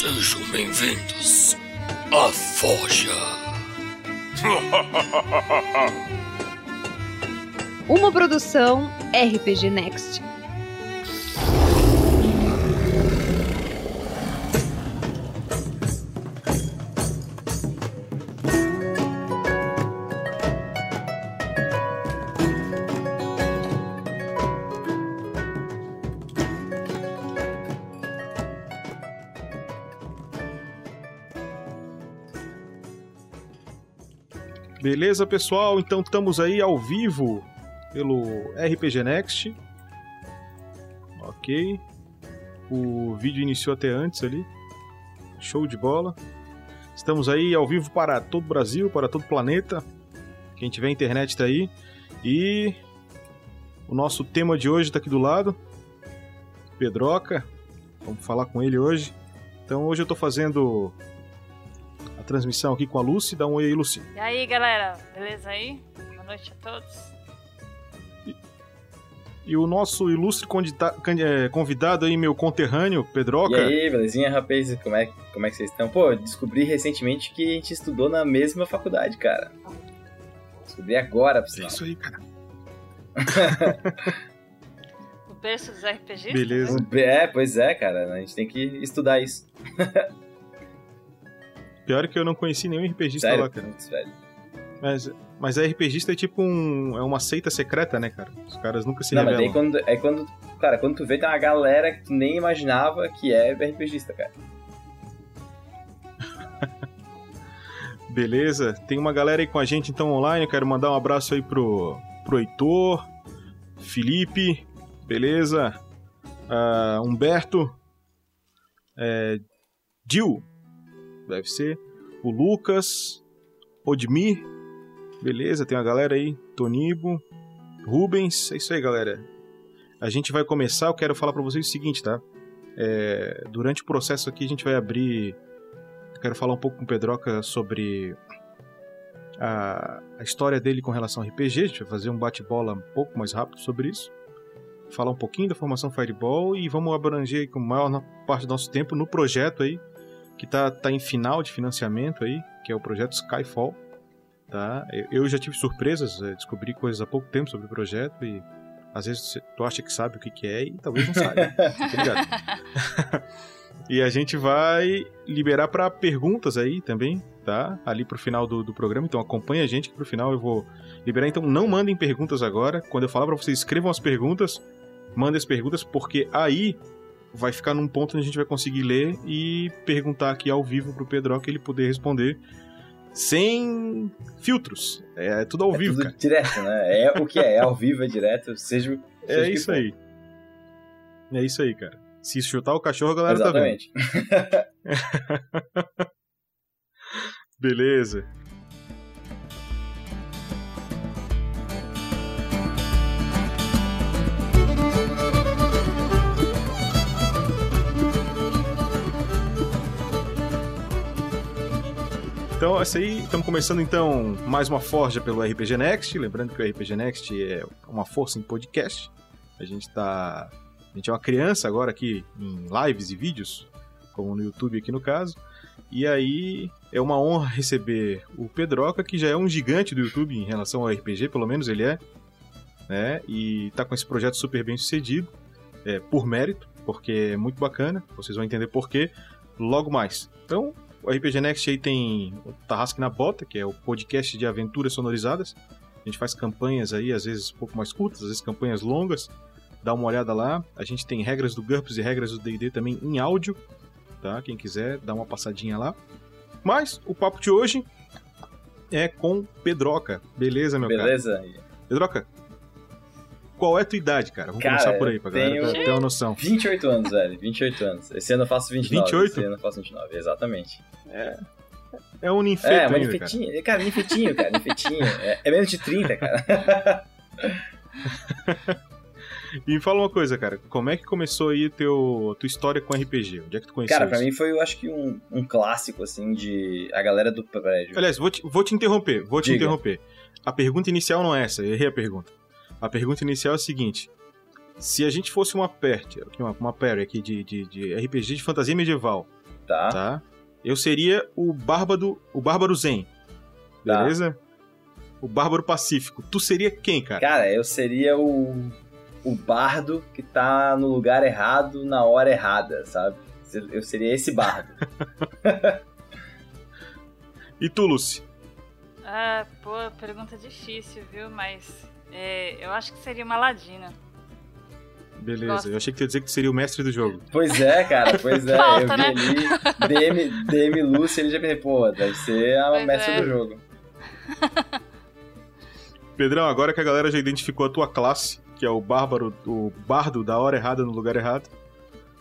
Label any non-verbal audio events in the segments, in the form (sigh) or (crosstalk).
Sejam bem-vindos à Forja. (laughs) Uma produção RPG Next. Beleza, pessoal? Então estamos aí ao vivo pelo RPG Next. Ok. O vídeo iniciou até antes ali. Show de bola. Estamos aí ao vivo para todo o Brasil, para todo o planeta. Quem tiver internet está aí. E o nosso tema de hoje está aqui do lado. Pedroca. Vamos falar com ele hoje. Então hoje eu estou fazendo transmissão aqui com a Lucy. Dá um oi aí, Lucy. E aí, galera? Beleza aí? Boa noite a todos. E, e o nosso ilustre é, convidado aí, meu conterrâneo, Pedroca. E aí, belezinha, rapaz? Como é, como é que vocês estão? Pô, descobri recentemente que a gente estudou na mesma faculdade, cara. Descobri agora, pra É isso aí, cara. (laughs) o berço dos RPGs? Beleza. É, pois é, cara. A gente tem que estudar isso. (laughs) Pior que eu não conheci nenhum RPGista Sério? lá, cara. Putz, velho. Mas, mas a RPGista é tipo um, é uma seita secreta, né, cara? Os caras nunca se Não, mas revelam. daí quando, é quando. Cara, quando tu vê, tem uma galera que tu nem imaginava que é RPGista, cara. (laughs) Beleza? Tem uma galera aí com a gente então online. Eu quero mandar um abraço aí pro, pro Heitor, Felipe, beleza? Ah, Humberto, é, Dil, deve ser. O Lucas, Odmir, beleza? Tem uma galera aí, Tonibo, Rubens, é isso aí, galera. A gente vai começar. Eu quero falar para vocês o seguinte, tá? É, durante o processo aqui, a gente vai abrir eu quero falar um pouco com o Pedroca sobre a, a, história dele com relação ao RPG. A gente vai fazer um bate-bola um pouco mais rápido sobre isso. Falar um pouquinho da formação Fireball e vamos abranger com maior parte do nosso tempo no projeto aí, que tá, tá em final de financiamento aí, que é o projeto Skyfall. Tá? Eu já tive surpresas, descobri coisas há pouco tempo sobre o projeto e às vezes tu acha que sabe o que, que é e talvez não saiba. (laughs) tá ligado? (laughs) E a gente vai liberar para perguntas aí também, tá? Ali pro final do, do programa. Então acompanha a gente que pro final eu vou liberar. Então não mandem perguntas agora. Quando eu falar para vocês, escrevam as perguntas. Mandem as perguntas, porque aí vai ficar num ponto onde a gente vai conseguir ler e perguntar aqui ao vivo pro Pedro que ele poder responder sem filtros. É tudo ao é vivo, tudo cara. direto, né? É o que é, é ao vivo, é direto, seja. (laughs) seja é isso aí. É isso aí, cara. Se chutar o cachorro, a galera Exatamente. tá vendo. (laughs) (laughs) Beleza. Então, essa aí, estamos começando então mais uma forja pelo RPG Next. Lembrando que o RPG Next é uma força em podcast. A gente está a gente é uma criança agora aqui em lives e vídeos, como no YouTube aqui no caso. E aí é uma honra receber o Pedroca, que já é um gigante do YouTube em relação ao RPG, pelo menos ele é. Né? E tá com esse projeto super bem sucedido, é, por mérito, porque é muito bacana, vocês vão entender porquê logo mais. Então, o RPG Next aí tem o Tarrasque na Bota, que é o podcast de aventuras sonorizadas. A gente faz campanhas aí, às vezes um pouco mais curtas, às vezes campanhas longas dá uma olhada lá. A gente tem regras do GURPS e regras do D&D também em áudio, tá? Quem quiser, dá uma passadinha lá. Mas o papo de hoje é com Pedroca. Beleza, meu Beleza. cara? Beleza. Pedroca, qual é a tua idade, cara? Vamos cara, começar por aí, pra galera ter uma noção. 28 anos, velho. 28 anos. Esse ano eu faço 29. 28? Esse ano eu faço 29, exatamente. É... É um ninfeto É, um ainda, ninfetinho. Cara, cara ninfetinho, cara. Ninfetinho. É, é menos de 30, cara. (laughs) E me fala uma coisa, cara, como é que começou aí teu, tua história com RPG? Onde é que tu conheceu Cara, pra isso? mim foi, eu acho que um, um clássico, assim, de a galera do prédio. Aliás, vou te, vou te interromper, vou te Diga. interromper. A pergunta inicial não é essa, eu errei a pergunta. A pergunta inicial é a seguinte: se a gente fosse uma party, uma, uma party aqui de, de, de RPG de fantasia medieval, Tá. tá? Eu seria o Bárbaro, o Bárbaro Zen. Tá. Beleza? O Bárbaro Pacífico. Tu seria quem, cara? Cara, eu seria o, o bardo que tá no lugar errado na hora errada, sabe? Eu seria esse bardo. (laughs) (laughs) E tu, Lucy? Ah, pô, pergunta difícil, viu? Mas é, eu acho que seria uma ladina. Beleza, Gosto. eu achei que tu ia dizer que tu seria o mestre do jogo. Pois é, cara, pois (laughs) é. Falta, eu vi né? ali DM, DM Lucy, ele já pensei, pô, deve ser a Pois mestre é. do jogo. (laughs) Pedrão, agora que a galera já identificou a tua classe, que é o Bárbaro, o Bardo da hora errada no lugar errado,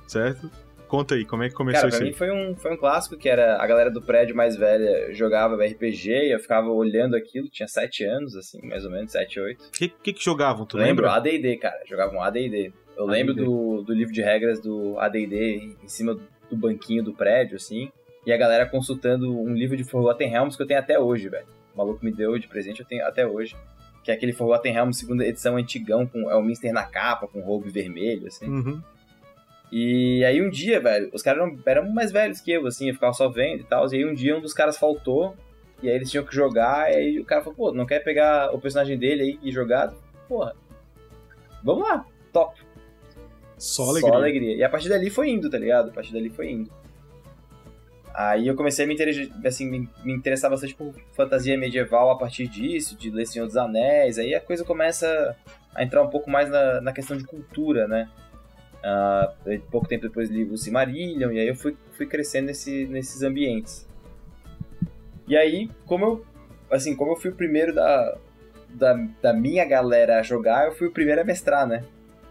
certo? Conta aí, como é que começou Cara, isso pra aí? mim foi um, foi um clássico que era a galera do prédio mais velha jogava RPG e eu ficava olhando aquilo, tinha 7 anos, assim, mais ou menos, 7, 8. O que, que que jogavam, tu lembro? lembra? AD&D, cara, jogavam AD&D. Eu lembro do, do livro de regras do AD&D em cima do banquinho do prédio, assim, e a galera consultando um livro de Forgotten Realms que eu tenho até hoje, velho. O maluco me deu de presente, eu tenho até hoje. Que é aquele Forgotten Realms segunda edição antigão, com é o Minster na capa, com roube vermelho, assim. Uhum. E aí um dia, velho, os caras eram, eram mais velhos que eu, assim, eu ficava só vendo e tal. E aí um dia um dos caras faltou, e aí eles tinham que jogar, e aí o cara falou, pô, não quer pegar o personagem dele aí e jogar? Porra, vamos lá, top. Só alegria. Só alegria. E a partir dali foi indo, tá ligado? A partir dali foi indo. Aí eu comecei a me interessar, assim, me, me interessar bastante por fantasia medieval a partir disso, de ler Senhor dos Anéis. Aí a coisa começa a entrar um pouco mais na, na questão de cultura, né? Aí, pouco tempo depois li o Silmarillion, e aí eu fui, fui crescendo nesse, nesses ambientes. E aí, como eu, assim, como eu fui o primeiro da, da, da minha galera a jogar, eu fui o primeiro a mestrar, né?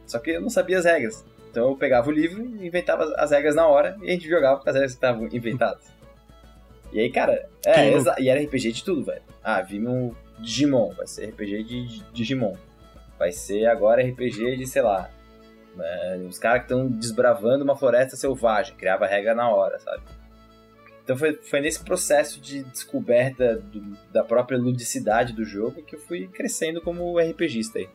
Só que eu não sabia as regras. Então eu pegava o livro e inventava as regras na hora e a gente jogava com as regras que estavam inventadas. E aí, cara, é, e era RPG de tudo, velho. Ah, vimos Digimon, vai ser RPG de Digimon. Vai ser agora RPG de, sei lá, é, os caras que estão desbravando uma floresta selvagem, criava regra na hora, sabe? Então foi, foi nesse processo de descoberta do- da própria ludicidade do jogo que eu fui crescendo como RPGista aí.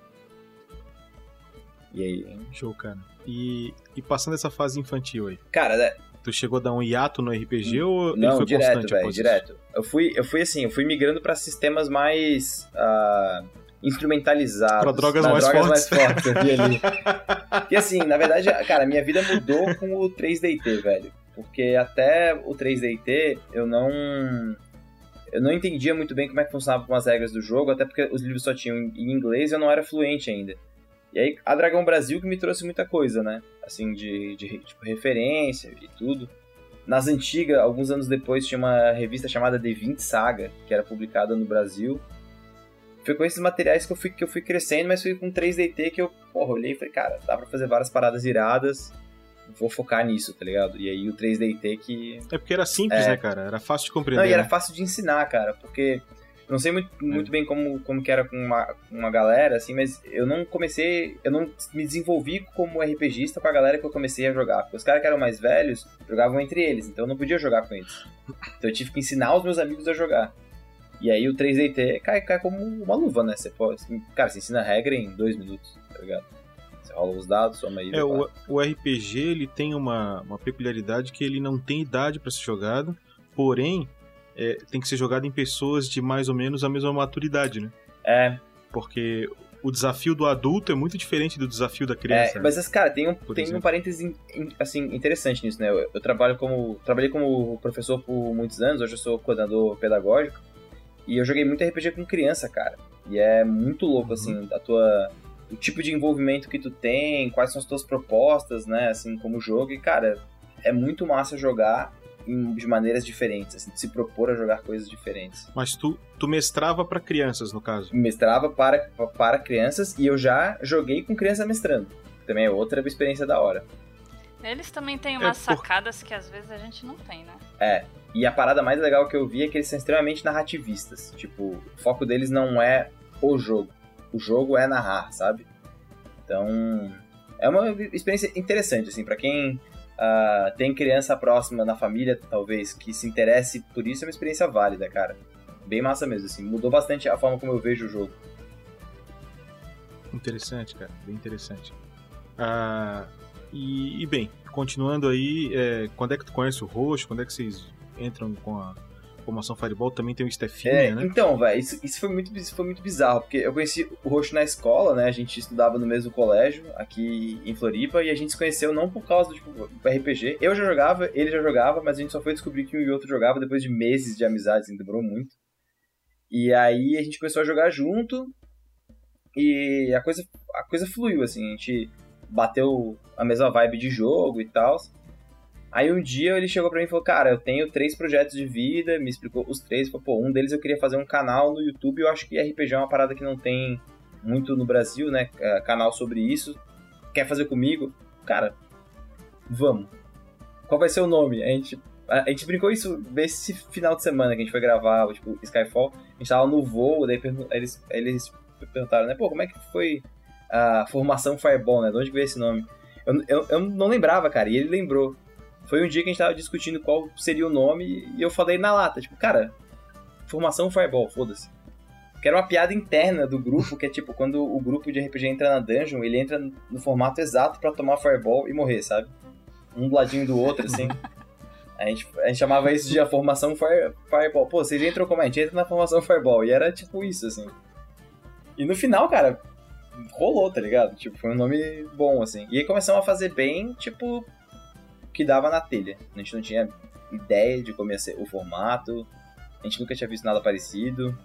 E aí, Show, cara. E, e passando essa fase infantil aí, cara, né, tu chegou a dar um hiato no RPG ou ele Não, foi direto, constante velho, após isso? direto. Eu fui, eu fui assim, eu fui migrando pra sistemas mais ah, instrumentalizados. Pra drogas Pra mais drogas fortes. mais fortes, eu vi ali. (laughs) E assim, na verdade, cara, minha vida mudou com o 3DT, velho. Porque até o 3DT eu não. Eu não entendia muito bem como é que funcionavam as regras do jogo, até porque os livros só tinham em inglês e eu não era fluente ainda. E aí, a Dragão Brasil que me trouxe muita coisa, né? Assim, de, de tipo, referência e tudo. Nas antigas, alguns anos depois, tinha uma revista chamada D20 Saga, que era publicada no Brasil. Foi com esses materiais que eu fui, que eu fui crescendo, mas foi com 3DT que eu, porra, olhei e falei, cara, dá pra fazer várias paradas iradas, vou focar nisso, tá ligado? E aí o 3DT que... É porque era simples, É. né, cara? Era fácil de compreender. Não, e era né? fácil de ensinar, cara, porque não sei muito, É. muito bem como, como que era com uma, com uma galera, assim, mas eu não comecei, eu não me desenvolvi como RPGista com a galera que eu comecei a jogar, porque os caras que eram mais velhos jogavam entre eles, então eu não podia jogar com eles. Então eu tive que ensinar os meus amigos a jogar. E aí o 3DT cai, cai como uma luva, né? Você pode, cara, você ensina a regra em dois minutos, tá ligado? Você rola os dados, soma aí. É, o, o RPG ele tem uma, uma peculiaridade que ele não tem idade pra ser jogado, porém é, tem que ser jogado em pessoas de mais ou menos a mesma maturidade, né? É, Porque o desafio do adulto é muito diferente do desafio da É, criança. né? mas, esse cara, tem um, tem um exemplo. in- assim, interessante nisso, né? Eu, eu trabalho como, trabalhei como professor por muitos anos, hoje eu sou coordenador pedagógico, e eu joguei muito RPG com criança, cara. E é muito louco, Uhum. assim, a tua, o tipo de envolvimento que tu tem, quais são as tuas propostas, né, assim, como jogo. E, cara, é muito massa jogar em- de maneiras diferentes, assim, se propor a jogar coisas diferentes. Mas tu, tu mestrava pra crianças, no caso. Mestrava para, para crianças e eu já joguei com criança mestrando. Também é outra experiência da hora. Eles também têm umas por- sacadas que às vezes a gente não tem, né? É. E a parada mais legal que eu vi é que eles são extremamente narrativistas. Tipo, o foco deles não é o jogo. O jogo é narrar, sabe? Então, é uma experiência interessante, assim, para quem ah, tem criança próxima na família, talvez, que se interesse por isso, é uma experiência válida, cara. Bem massa mesmo, assim. Mudou bastante a forma como eu vejo o jogo. Interessante, cara. Bem interessante. Ah, E, e bem, continuando aí, é, quando é que tu conhece o Roxo? Quando é que vocês entram com a formação Fireball? Também tem o Stefinha, É, né? Então, velho, isso, isso, foi muito, isso foi muito bizarro, porque eu conheci o Roxo na escola, né? A gente estudava no mesmo colégio, aqui em Floripa, e a gente se conheceu não por causa do tipo, RPG. Eu já jogava, ele já jogava, mas a gente só foi descobrir que um e outro jogava depois de meses de amizade, assim, demorou muito. E aí a gente começou a jogar junto, e a coisa, a coisa fluiu, assim, a gente bateu a mesma vibe de jogo e tal. Aí um dia ele chegou pra mim e falou, cara, eu tenho três projetos de vida, me explicou os três, falou, pô, um deles eu queria fazer um canal no YouTube, eu acho que RPG é uma parada que não tem muito no Brasil, né, é, canal sobre isso, quer fazer comigo? Cara, vamos. Qual vai ser o nome? A gente, a, gente brincou isso nesse final de semana que a gente foi gravar, tipo, Skyfall, a gente tava no voo, daí eles, eles perguntaram, né, pô, como é que foi a formação Fireball, né? De onde veio esse nome? Eu, eu, eu não lembrava, cara, e ele lembrou. Foi um dia que a gente tava discutindo qual seria o nome e eu falei na lata, tipo, cara, formação Fireball, foda-se. Que era uma piada interna do grupo, que é tipo, quando o grupo de RPG entra na dungeon, ele entra no formato exato para tomar Fireball e morrer, sabe? Um do ladinho do outro, assim. A gente, a gente chamava isso de a formação fire, Fireball. Pô, vocês entram como? A gente entra na formação Fireball. E era tipo isso, assim. E no final, cara, rolou, tá ligado? Tipo, foi um nome bom, assim. E aí começamos a fazer bem, tipo, que dava na telha. A gente não tinha ideia de como ia ser o formato, a gente nunca tinha visto nada parecido.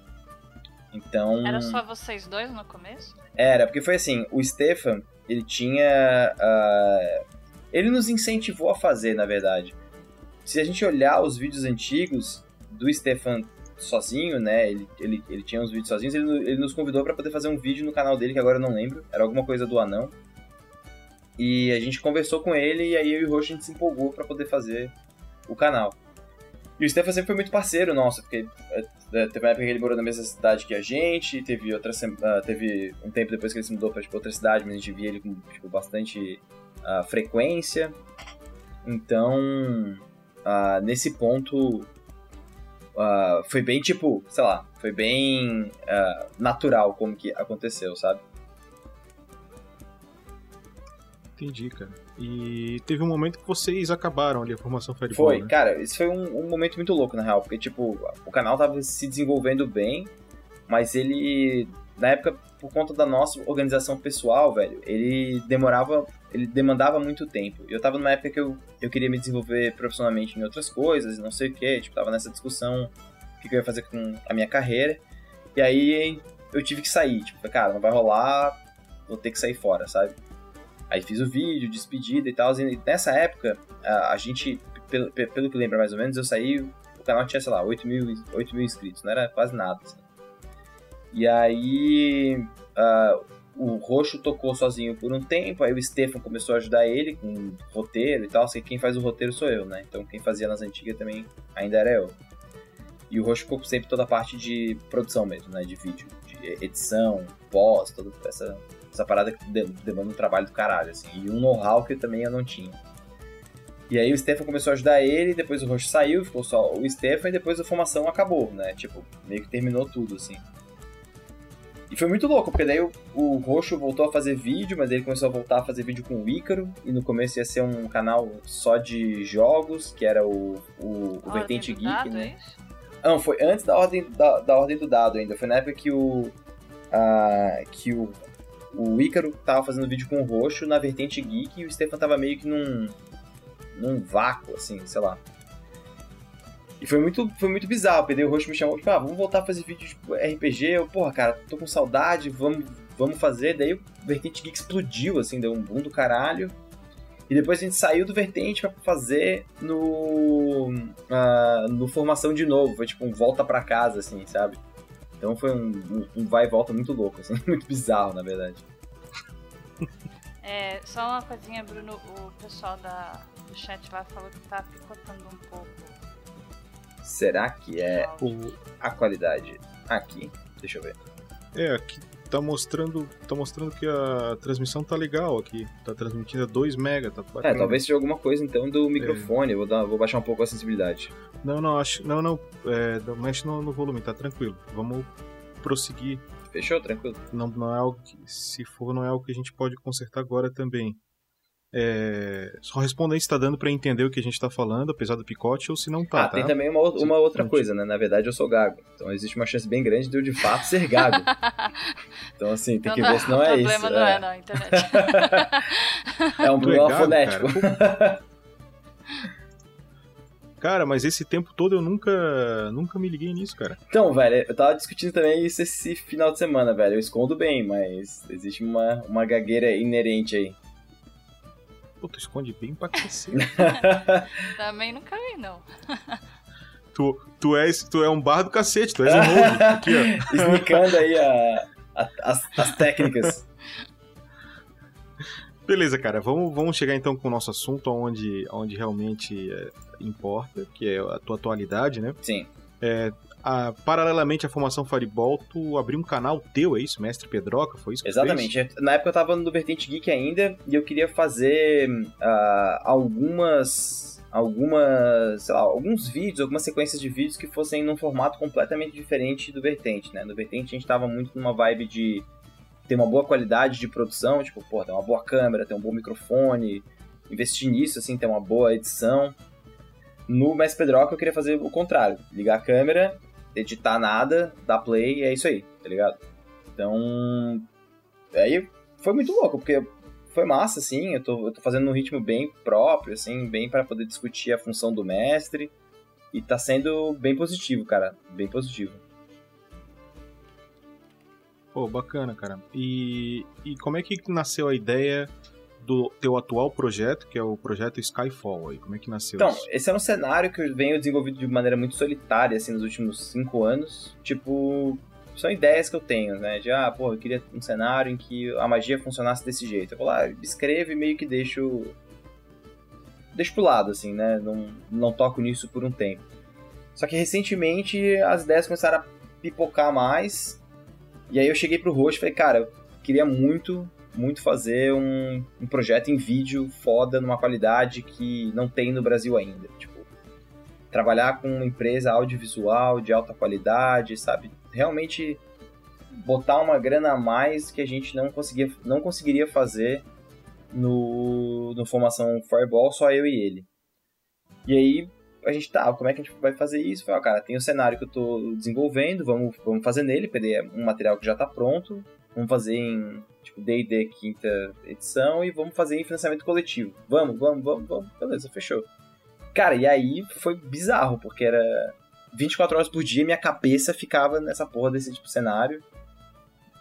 Então. Era só vocês dois no começo? Era, porque foi assim, o Stefan, ele tinha. Uh, ele nos incentivou a fazer, na verdade. Se a gente olhar os vídeos antigos do Stefan sozinho, né? Ele, ele, ele tinha uns vídeos sozinhos, ele, ele nos convidou para poder fazer um vídeo no canal dele, que agora eu não lembro. Era alguma coisa do anão. E a gente conversou com ele e aí eu e o Roxo a gente se empolgou para poder fazer o canal. E o Stefan sempre foi muito parceiro nosso, porque é, teve uma época que ele morou na mesma cidade que a gente, teve outra uh, teve um tempo depois que ele se mudou para tipo, outra cidade, mas a gente via ele com tipo, bastante uh, frequência. Então, uh, nesse ponto, foi bem tipo, sei lá, foi bem natural como que aconteceu, sabe? Entendi, cara. E teve um momento que vocês acabaram ali a formação Fireball, Foi, né? cara, isso foi um, um, momento muito louco, na real, porque, tipo, o canal tava se desenvolvendo bem, mas ele, na época, por conta da nossa organização pessoal, velho, ele demorava, ele demandava muito tempo. Eu tava numa época que eu, eu queria me desenvolver profissionalmente em outras coisas, não sei o que, tipo, tava nessa discussão, o que eu ia fazer com a minha carreira, e aí eu tive que sair, tipo, cara, não vai rolar, vou ter que sair fora, sabe? Aí fiz o vídeo, despedida e tal. E nessa época, a, a gente, pelo, pelo que lembra mais ou menos, eu saí, o canal tinha, sei lá, 8 mil, 8 mil inscritos, não era quase nada. Assim. E aí, uh, o Roxo tocou sozinho por um tempo, aí o Stefan começou a ajudar ele com roteiro e tal. Sei que quem faz o roteiro sou eu, né? Então quem fazia nas antigas também ainda era eu. E o Roxo ficou sempre toda a parte de produção mesmo, né? De vídeo, de edição, pós, toda essa essa parada que demanda um trabalho do caralho, assim. E um know-how que também eu não tinha. E aí o Stefan começou a ajudar ele, depois o Roxo saiu, ficou só o Stefan, e depois a formação acabou, né? Tipo, meio que terminou tudo, assim. E foi muito louco, porque daí o, o Roxo voltou a fazer vídeo, mas ele começou a voltar a fazer vídeo com o Ícaro, e no começo ia ser um canal só de jogos, que era o, o, o Vertente Geek, dado, né? É Não, foi antes da ordem, da, da ordem do dado ainda. Foi na época que o. Uh, que o o Ícaro tava fazendo vídeo com o Roxo na vertente geek e o Stefan tava meio que num, num vácuo, assim, sei lá. E foi muito, foi muito bizarro, porque o Roxo me chamou, tipo, ah, vamos voltar a fazer vídeo tipo, RPG. Eu, porra, cara, tô com saudade, vamos, vamos fazer. Daí o Vertente Geek explodiu, assim, deu um boom do caralho. E depois a gente saiu do Vertente pra fazer no. Uh, no Formação de novo. Foi tipo um volta pra casa, assim, sabe? Então foi um, um vai e volta muito louco, assim, (laughs) muito bizarro, na verdade. (laughs) É, só uma coisinha, Bruno, o pessoal da, do chat lá falou que tá picotando um pouco. Será que é O... a qualidade? Aqui, deixa eu ver. É, aqui tá mostrando, tá mostrando que a transmissão tá legal aqui. Tá transmitindo a 2 mega, tá É, bacana. talvez seja alguma coisa então do microfone, vou, dar, vou baixar um pouco a sensibilidade. Não, não, acho, não, não, é, não mexe no, no volume, tá tranquilo. Vamos prosseguir. Fechou? Tranquilo? Não, não é algo que, se for, não é algo que a gente pode consertar agora também. É, só responda aí se tá dando pra entender o que a gente tá falando, apesar do picote, ou se não tá. ah, tá? tem também uma, uma outra Sim. coisa, né? Na verdade, eu sou gago. Então existe uma chance bem grande de eu de fato ser gago. (laughs) Então, assim, tem Então que não, ver se não o é problema isso. não é é. na internet. (laughs) É um é problema gago, fonético. Cara, (laughs) Cara, mas esse tempo todo eu nunca, nunca me liguei nisso, cara. Então, velho, eu tava discutindo também isso esse final de semana, velho. Eu escondo bem, mas existe uma, uma gagueira inerente aí. Pô, tu esconde bem pra cacete. (laughs) Também nunca vi, não. (laughs) tu, tu, és, tu é um bar do cacete, tu és um rogue. Aqui, ó. (laughs) Aí a- a- as, as técnicas. Beleza, cara, vamos, vamos chegar então com o nosso assunto, onde, onde realmente é, importa, que é a tua atualidade, né? Sim. A- paralelamente à formação Fireball, tu abriu um canal teu, é isso? Mestre Pedroca, foi isso? Exatamente. Na época eu tava no Vertente Geek ainda e eu queria fazer ah, algumas. Algumas. Sei lá, alguns vídeos, algumas sequências de vídeos que fossem num formato completamente diferente do Vertente, né? No Vertente a gente tava muito numa vibe de ter uma boa qualidade de produção, tipo, pô, ter uma boa câmera, ter um bom microfone, investir nisso, assim, ter uma boa edição. No Mestre Pedroca eu queria fazer o contrário, ligar a câmera, editar nada, dar play e é isso aí, tá ligado? Então, aí foi muito louco, porque foi massa, assim, eu tô, eu tô fazendo num ritmo bem próprio, assim, bem para poder discutir a função do mestre, e tá sendo bem positivo, cara, bem positivo. Pô, bacana, cara. E, e como é que nasceu a ideia do teu atual projeto, que é o projeto Skyfall aí? Como é que nasceu Então, isso? esse é um cenário que eu venho desenvolvido de maneira muito solitária, assim, nos últimos cinco anos. Tipo, são ideias que eu tenho, né? De, ah, pô, eu queria um cenário em que a magia funcionasse desse jeito. Eu vou lá, escrevo e meio que deixo... Deixo pro lado, assim, né? Não, não toco nisso por um tempo. Só que recentemente as ideias começaram a pipocar mais. E aí eu cheguei pro Roxo e falei, cara, eu queria muito, muito fazer um, um projeto em vídeo foda, numa qualidade que não tem no Brasil ainda. Tipo, trabalhar com uma empresa audiovisual de alta qualidade, sabe? Realmente botar uma grana a mais que a gente não, conseguia, não conseguiria fazer no, no Formação Fireball, só eu e ele. E aí a gente tá, como é que a gente vai fazer isso? Falei, ó, cara, tem o cenário que eu tô desenvolvendo, vamos, vamos fazer nele, porque é um material que já tá pronto, vamos fazer em tipo D&D quinta edição e vamos fazer em financiamento coletivo. Vamos, vamos, vamos, vamos, beleza, fechou. Cara, e aí foi bizarro, porque era 24 horas por dia minha cabeça ficava nessa porra desse tipo de cenário.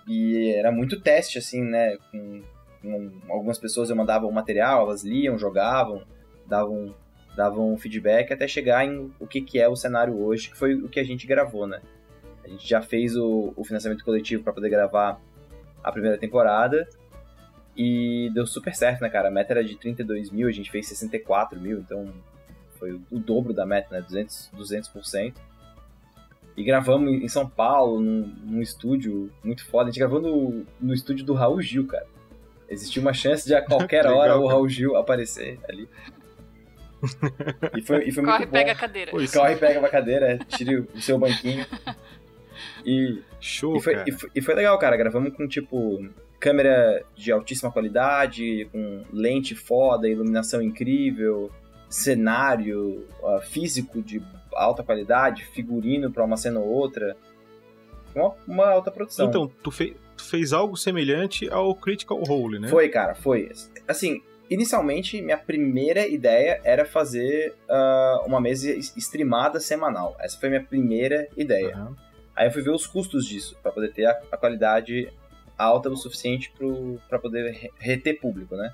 E era muito teste, assim, né? Com, com algumas pessoas eu mandava o material, elas liam, jogavam, davam, davam feedback até chegar em o que, que é o cenário hoje, que foi o que a gente gravou, né? A gente já fez o, o financiamento coletivo para poder gravar a primeira temporada e deu super certo, né, cara? A meta era de 32 mil, a gente fez 64 mil, então foi o dobro da meta, né? 200%. 200%. E gravamos em São Paulo, num, num estúdio muito foda. A gente gravou no, no estúdio do Raul Gil, cara. Existia uma chance de a (laughs) qualquer Legal, hora o. Raul Gil aparecer ali. E foi, e foi Corre muito e bom. pega a cadeira. Corre, pega uma cadeira, tire o seu banquinho. E, Show, e, foi, cara. e, foi, e foi legal, cara. Gravamos com, tipo, câmera de altíssima qualidade, com lente foda, iluminação incrível, cenário ah, físico de alta qualidade, figurino pra uma cena ou outra. Uma, uma alta produção. Então, tu, fe- tu fez algo semelhante ao Critical Role, né? Foi, cara, foi. Assim, inicialmente, minha primeira ideia era fazer ah, uma mesa es- streamada semanal. Essa foi a minha primeira ideia. Aham. Aí eu fui ver os custos disso, pra poder ter a, a qualidade alta o suficiente para poder re- reter público, né?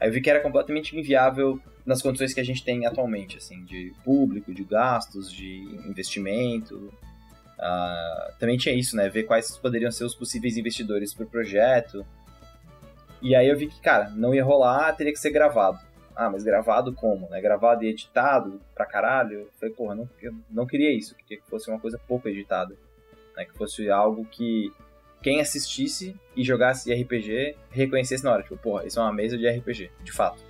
Aí eu vi que era completamente inviável nas condições que a gente tem atualmente, assim, de público, de gastos, de investimento. Ah, também tinha isso, né? Ver quais poderiam ser os possíveis investidores pro projeto. E aí eu vi que, cara, não ia rolar, teria que ser gravado. Ah, mas gravado como? Né? Gravado e editado pra caralho? Eu falei, porra, não, eu não queria isso. Eu queria que fosse uma coisa pouco editada. Né? Que fosse algo que quem assistisse e jogasse RPG reconhecesse na hora. Tipo, porra, isso é uma mesa de RPG, de fato.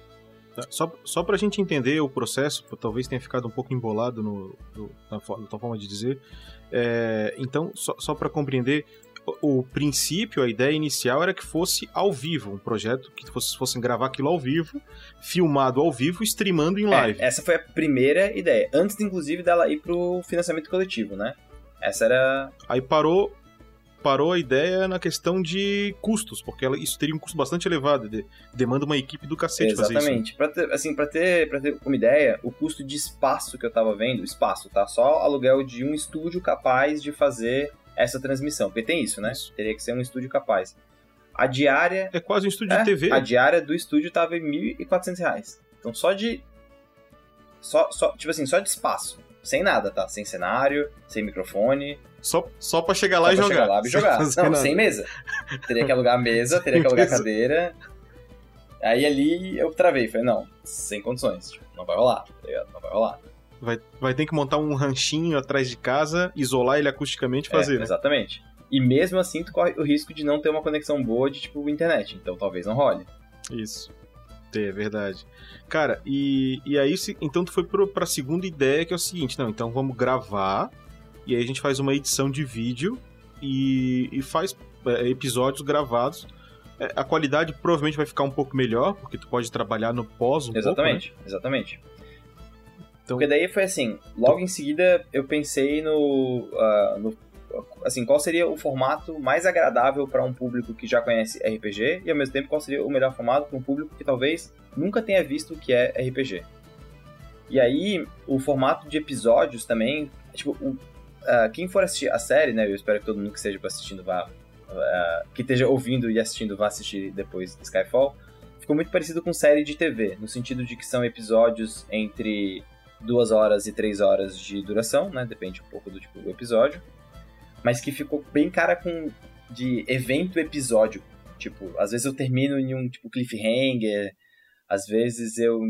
Tá, Só, só pra gente entender o processo, talvez tenha ficado um pouco embolado no, no- na, na tua forma de dizer. É, então, só, só para compreender, o, princípio, a ideia inicial era que fosse ao vivo, um projeto que fosse, fossem gravar aquilo ao vivo, filmado ao vivo, streamando em live. É, essa foi a primeira ideia, antes inclusive dela ir pro financiamento coletivo, né? Essa era. Aí parou parou a ideia na questão de custos, porque ela, isso teria um custo bastante elevado, de, demanda uma equipe do cacete fazer isso. Exatamente. Pra ter, assim, pra ter, pra ter uma ideia, o custo de espaço que eu tava vendo, espaço, tá? Só aluguel de um estúdio capaz de fazer essa transmissão, porque tem isso, né? Isso. Teria que ser um estúdio capaz. A diária... É quase um estúdio é, de TV. A diária do estúdio tava em 1.400 reais. Então só de... Só, só, tipo assim, só de espaço. Sem nada, tá? Sem cenário, sem microfone, Só, só pra chegar lá Só e pra jogar. chegar lá e jogar. (laughs) Sem Não, nada. sem mesa. Teria que alugar a mesa, teria que alugar a cadeira. Aí ali eu travei, falei, não, sem condições, tipo, não vai rolar, tá ligado? Não vai rolar. Vai, vai ter que montar um ranchinho atrás de casa, isolar ele acusticamente e fazer, É, né? Exatamente. E mesmo assim, tu corre o risco de não ter uma conexão boa de, tipo, internet. Então talvez não role. Isso. É verdade. Cara, e, e aí, então tu foi pro, pra segunda ideia, que é o seguinte, não, então vamos gravar, e aí a gente faz uma edição de vídeo e, e faz é, episódios gravados. É, a qualidade provavelmente vai ficar um pouco melhor, porque tu pode trabalhar no pós um exatamente, exatamente. Então- Porque daí foi assim, logo em seguida eu pensei no, ah, no assim, qual seria o formato mais agradável para um público que já conhece RPG e ao mesmo tempo qual seria o melhor formato para um público que talvez nunca tenha visto o que é RPG. E aí, o formato de episódios também, tipo, o- ah, quem for assistir a série, né, eu espero que todo mundo que esteja assistindo vá, ah, que esteja ouvindo e assistindo vá assistir depois Skyfall, ficou muito parecido com série de TV, no sentido de que são episódios entre duas horas e três horas de duração, né? Depende um pouco do tipo do episódio. Mas que ficou bem cara com de evento episódio. Tipo, às vezes eu termino em um tipo cliffhanger, às vezes eu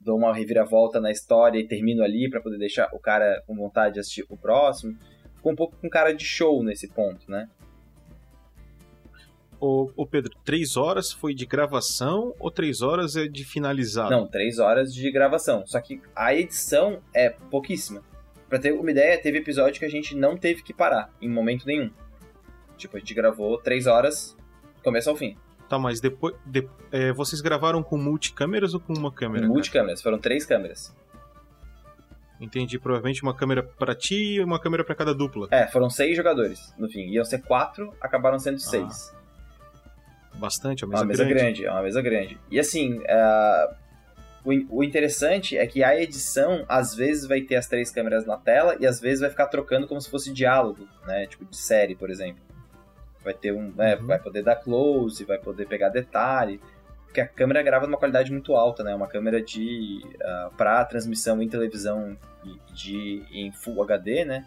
dou uma reviravolta na história e termino ali pra poder deixar o cara com vontade de assistir o próximo. Ficou um pouco com cara de show nesse ponto, né? Ô, ô Pedro, três horas foi de gravação ou três horas é de finalizado? Não, três horas de gravação. Só que a edição é pouquíssima. Pra ter uma ideia, teve episódio que a gente não teve que parar em momento nenhum. Tipo, a gente gravou três horas, começo ao fim. Tá, mas depois. de- é, vocês gravaram com multicâmeras ou com uma câmera? cara? Multicâmeras, foram três câmeras. Entendi, provavelmente uma câmera pra ti e uma câmera pra cada dupla. É, foram seis jogadores no fim. Iam ser quatro, acabaram sendo Ah, seis. Bastante, é É uma uma mesa, mesa grande. grande. é uma mesa grande. E assim, é, o, o interessante é que a edição, às vezes, vai ter as três câmeras na tela e às vezes vai ficar trocando como se fosse diálogo, né? Tipo de série, por exemplo. Vai ter um. né, Uhum. Vai poder dar close, vai poder pegar detalhe. Porque a câmera grava numa qualidade muito alta, né? Uma câmera de. Uh, para transmissão em televisão e- de, em Full HD, né?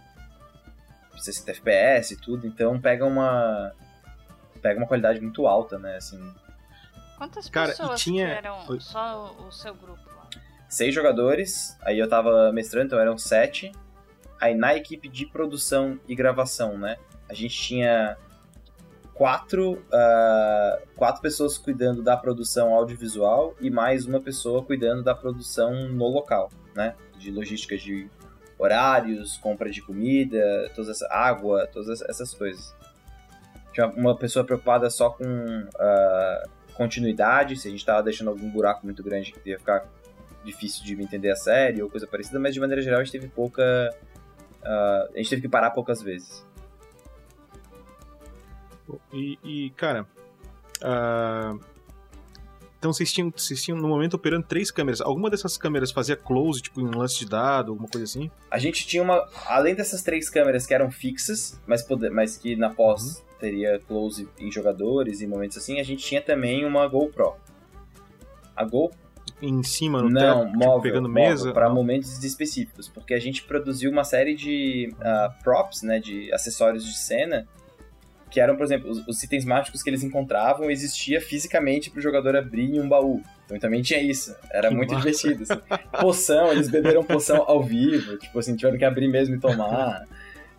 60 FPS e tudo. Então pega uma. Pega uma qualidade muito alta, né? Assim, Quantas Cara, e pessoas tinha- eram Oi. só o, seu grupo lá? seis jogadores, aí eu tava mestrando, então eram sete. Aí na equipe de produção e gravação, né? A gente tinha quatro, ah, quatro pessoas cuidando da produção audiovisual e mais uma pessoa cuidando da produção no local, né? De logística de horários, compra de comida, toda essa água, todas essas coisas. Tinha uma pessoa preocupada só com ah, continuidade, se a gente tava deixando algum buraco muito grande que ia ficar difícil de entender a série ou coisa parecida, mas de maneira geral a gente teve pouca. ah, a gente teve que parar poucas vezes. E, e, cara. ah, Então vocês tinham, vocês tinham no momento operando três câmeras. Alguma dessas câmeras fazia close, tipo em lance de dado, alguma coisa assim? A gente tinha uma. Além dessas três câmeras que eram fixas, mas, pode, mas que na pós teria close em jogadores e momentos assim, a gente tinha também uma GoPro. A GoPro Em cima, no não, teto, tipo, móvel, pegando móvel, mesa? para momentos específicos, porque a gente produziu uma série de ah, props, né, de acessórios de cena, que eram, por exemplo, os, os itens mágicos que eles encontravam existia fisicamente para o jogador abrir em um baú. Então também tinha isso. Era Que muito massa. divertido. Assim. Poção, eles beberam poção ao vivo, tipo assim, tiveram que abrir mesmo e tomar.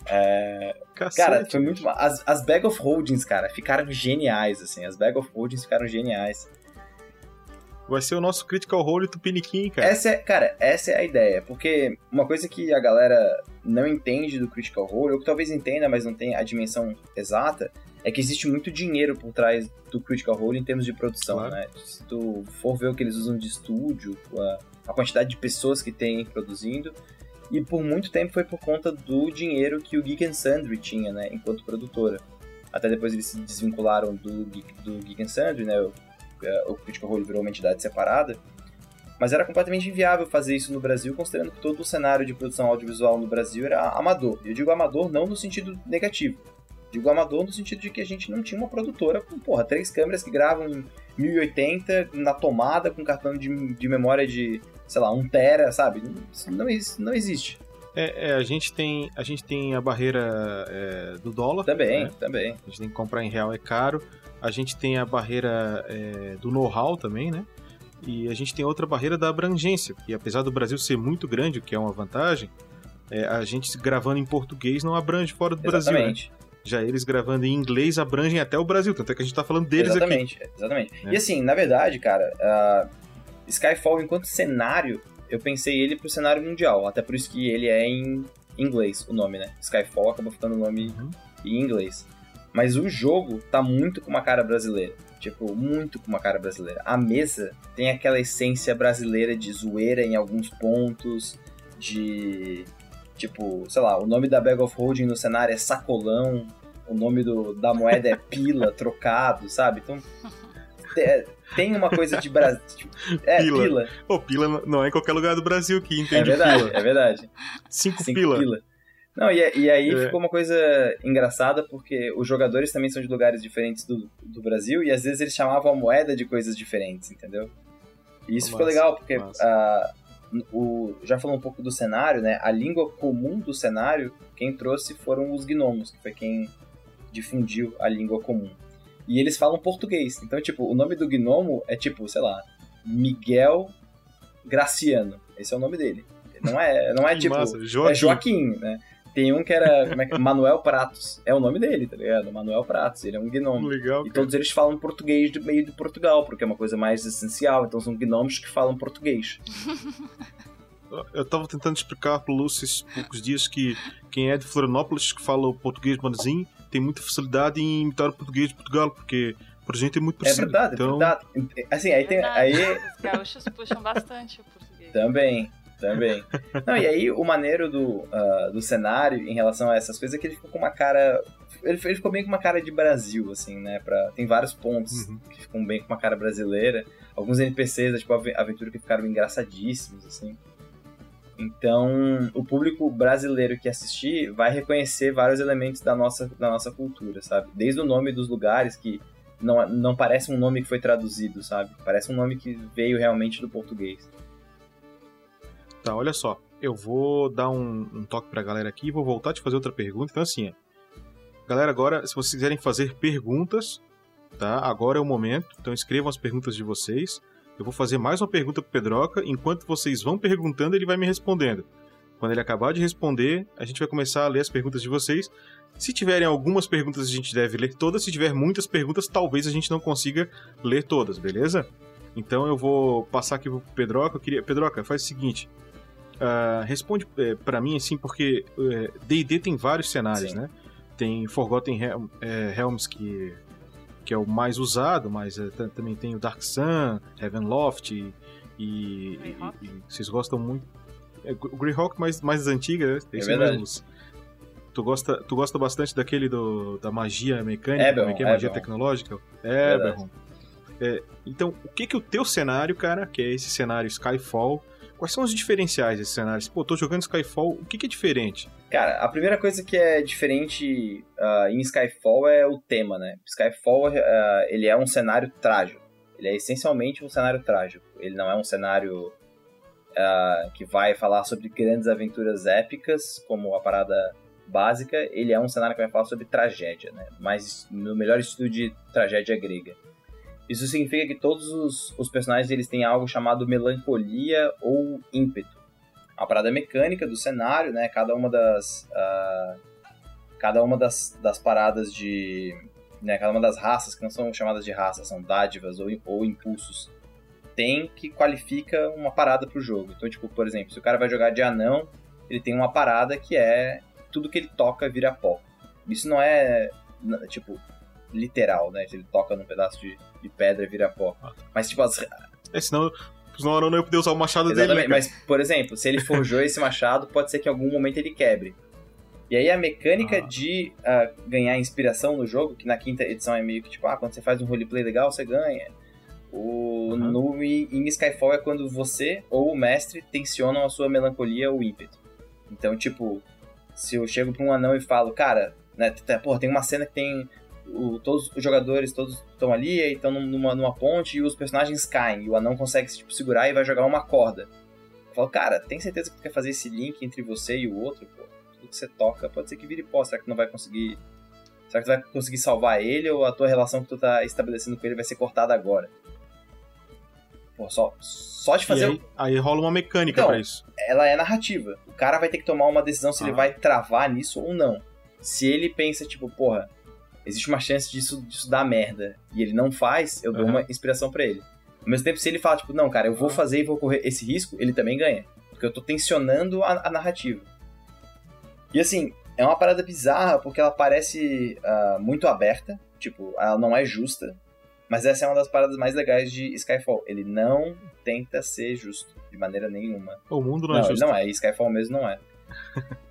É, Cara, foi muito. As, as Bag of Holdings, cara, ficaram geniais, assim. As Bag of Holdings ficaram geniais. Vai ser o nosso Critical Role Tupiniquim, cara. Essa é, cara, essa é a ideia. Porque uma coisa que a galera não entende do Critical Role, ou que talvez entenda, mas não tem a dimensão exata, é que existe muito dinheiro por trás do Critical Role em termos de produção, Claro. né? Se tu for ver o que eles usam de estúdio, a, a quantidade de pessoas que tem produzindo, e por muito tempo foi por conta do dinheiro que o Geek and Sundry tinha, né, enquanto produtora. Até depois eles se desvincularam do Geek, do Geek and Sundry, né, o, é, o Critical Role virou uma entidade separada, mas era completamente inviável fazer isso no Brasil, considerando que todo o cenário de produção audiovisual no Brasil era amador. E eu digo amador não no sentido negativo. Digo amador no sentido de que a gente não tinha uma produtora com, porra, três câmeras que gravam em 1080 na tomada com cartão de, de memória de, sei lá, 1 tera, sabe? Isso não, isso não existe. É, é, a, gente tem, a gente tem a barreira é, do dólar. Também, né? também. A gente tem que comprar em real, é caro. A gente tem a barreira é, do know-how também, né? E a gente tem outra barreira da abrangência. E apesar do Brasil ser muito grande, o que é uma vantagem, é, a gente gravando em português não abrange fora do Brasil. Né? Exatamente. Já eles gravando em inglês abrangem até o Brasil, tanto é que a gente tá falando deles exatamente, exatamente. É. E assim, na verdade, cara, uh, Skyfall enquanto cenário, eu pensei ele pro cenário mundial, até por isso que ele é em inglês, o nome, né? Skyfall acabou ficando o nome Uhum. em inglês. Mas o jogo tá muito com uma cara brasileira. Tipo, muito com uma cara brasileira. A mesa tem aquela essência brasileira de zoeira em alguns pontos, de. Tipo, sei lá, o nome da Bag of Holding no cenário é sacolão, o nome do, da moeda é pila, (laughs) trocado, sabe? Então. te- Tem uma coisa de Brasil. É, Pila. pila. Pô, pila não é em qualquer lugar do Brasil que É entende verdade, pila. é verdade. Cinco, Cinco pila. pila. Não, e, e aí É. ficou uma coisa engraçada, porque os jogadores também são de lugares diferentes do, do Brasil, e às vezes eles chamavam a moeda de coisas diferentes, entendeu? E isso ficou Massa, legal, porque ah, o, já falou um pouco do cenário, né? A língua comum do cenário, quem trouxe foram os gnomos, que foi quem difundiu a língua comum. E eles falam português. Então, tipo, o nome do gnomo é tipo, sei lá, Miguel Graciano. Esse é o nome dele. Não é, não é Que tipo. massa, Joaquim. É Joaquim, né? Tem um que era. Como é que é? Manuel Pratos. É o nome dele, tá ligado? Manuel Pratos. Ele é um gnomo. Legal, E cara. todos eles falam português do meio de Portugal, porque é uma coisa mais essencial. Então são gnomos que falam português. (laughs) Eu tava tentando explicar pro Lúcio esses poucos dias que quem é de Florianópolis, que fala o português bonzinho, tem muita facilidade em imitar o português de Portugal, porque por gente é muito É parecido. verdade, então, é verdade. Assim, aí tem. Verdade, Aí, Os gaúchos puxam bastante o português. Também, também. Não, e aí o maneiro do, ah, do cenário em relação a essas coisas é que ele ficou com uma cara. Ele, ele ficou bem com uma cara de Brasil, assim, né? Pra, tem vários pontos Uhum. que ficam bem com uma cara brasileira. Alguns NPCs, tipo, ave- aventura que ficaram engraçadíssimos, assim. Então, o público brasileiro que assistir vai reconhecer vários elementos da nossa, da nossa cultura, sabe? Desde o nome dos lugares, que não, não parece um nome que foi traduzido, sabe? Parece um nome que veio realmente do português. Tá, olha só. Eu vou dar um, um toque pra galera aqui e vou voltar a te fazer outra pergunta. Então, assim. Galera, agora, se vocês quiserem fazer perguntas, tá? Agora é o momento. Então, escrevam as perguntas de vocês. Eu vou fazer mais uma pergunta pro Pedroca. Enquanto vocês vão perguntando, ele vai me respondendo. Quando ele acabar de responder, a gente vai começar a ler as perguntas de vocês. Se tiverem algumas perguntas, a gente deve ler todas. Se tiver muitas perguntas, talvez a gente não consiga ler todas, beleza? Então eu vou passar aqui pro Pedroca. Eu queria... Pedroca, faz o seguinte. Ah, responde é, para mim, assim, porque é, D&D tem vários cenários, Sim. né? Tem Forgotten Helm, é, Helms, que, que é o mais usado, mas é, tam- também tem o Dark Sun, Heavenloft e... e, e- e vocês gostam muito... É, o Greyhawk mais, mais antiga, né? É verdade. mesmo, Lúcio. Tu gosta, tu gosta bastante daquele do, da magia mecânica, Eberron, como é que é? magia Eberron. tecnológica? Eberron. É, então, o que que o teu cenário, cara, que é esse cenário Skyfall, quais são os diferenciais desses cenários? Pô, tô jogando Skyfall, o que que é diferente? Cara, a primeira coisa que é diferente ah, em Skyfall é o tema, né? Skyfall, ah, ele é um cenário trágico. Ele é essencialmente um cenário trágico. Ele não é um cenário ah, que vai falar sobre grandes aventuras épicas, como a parada básica. Ele é um cenário que vai falar sobre tragédia, né? Mas no melhor estilo de tragédia grega. Isso significa que todos os, os personagens eles têm algo chamado melancolia ou ímpeto a parada mecânica do cenário, né? Cada uma das. ah, cada uma das, das paradas de. Né, cada uma das raças, que não são chamadas de raças, são dádivas ou, ou impulsos, tem que qualifica uma parada pro jogo. Então, tipo, por exemplo, se o cara vai jogar de anão, ele tem uma parada que é tudo que ele toca vira pó. Isso não é. Tipo, literal, né? Ele toca num pedaço de, de pedra e vira pó. Mas, tipo, as, É, senão, senão o Arão não ia poder usar o machado Exatamente, dele. né, mas, por exemplo, se ele forjou esse machado, pode ser que em algum momento ele quebre. E aí a mecânica Ah. de ah, ganhar inspiração no jogo, que na quinta edição é meio que tipo, ah, quando você faz um roleplay legal, você ganha. O, Uhum. no, em Skyfall é quando você ou o mestre tensionam a sua melancolia ou ímpeto. Então, tipo, se eu chego pra um anão e falo, cara, né, porra, tem uma cena que tem o- todos os jogadores todos estão ali e estão numa, numa ponte e os personagens caem e o anão consegue tipo, segurar e vai jogar uma corda. Eu falo, cara, tem certeza que tu quer fazer esse link entre você e o outro? Pô, tudo que você toca pode ser que vire pó. Será que tu não vai conseguir. Será que tu vai conseguir salvar ele ou a tua relação que tu tá estabelecendo com ele vai ser cortada agora? Pô, só, só de fazer. aí, aí rola uma mecânica Então, pra isso. ela é narrativa. O cara vai ter que tomar uma decisão se ele Ah. vai travar nisso ou não. Se ele pensa, tipo, porra, existe uma chance disso, disso dar merda, e ele não faz, eu dou Aham. uma inspiração pra ele. Ao mesmo tempo, se ele fala, tipo, não, cara, eu vou fazer e vou correr esse risco, ele também ganha. Porque eu tô tensionando a, a narrativa. E assim, é uma parada bizarra, porque ela parece ah, muito aberta, tipo, ela não é justa, mas essa é uma das paradas mais legais de Skyfall. Ele não tenta ser justo, de maneira nenhuma. O mundo não, Não, é ele justo. não é. Skyfall mesmo não é. (laughs)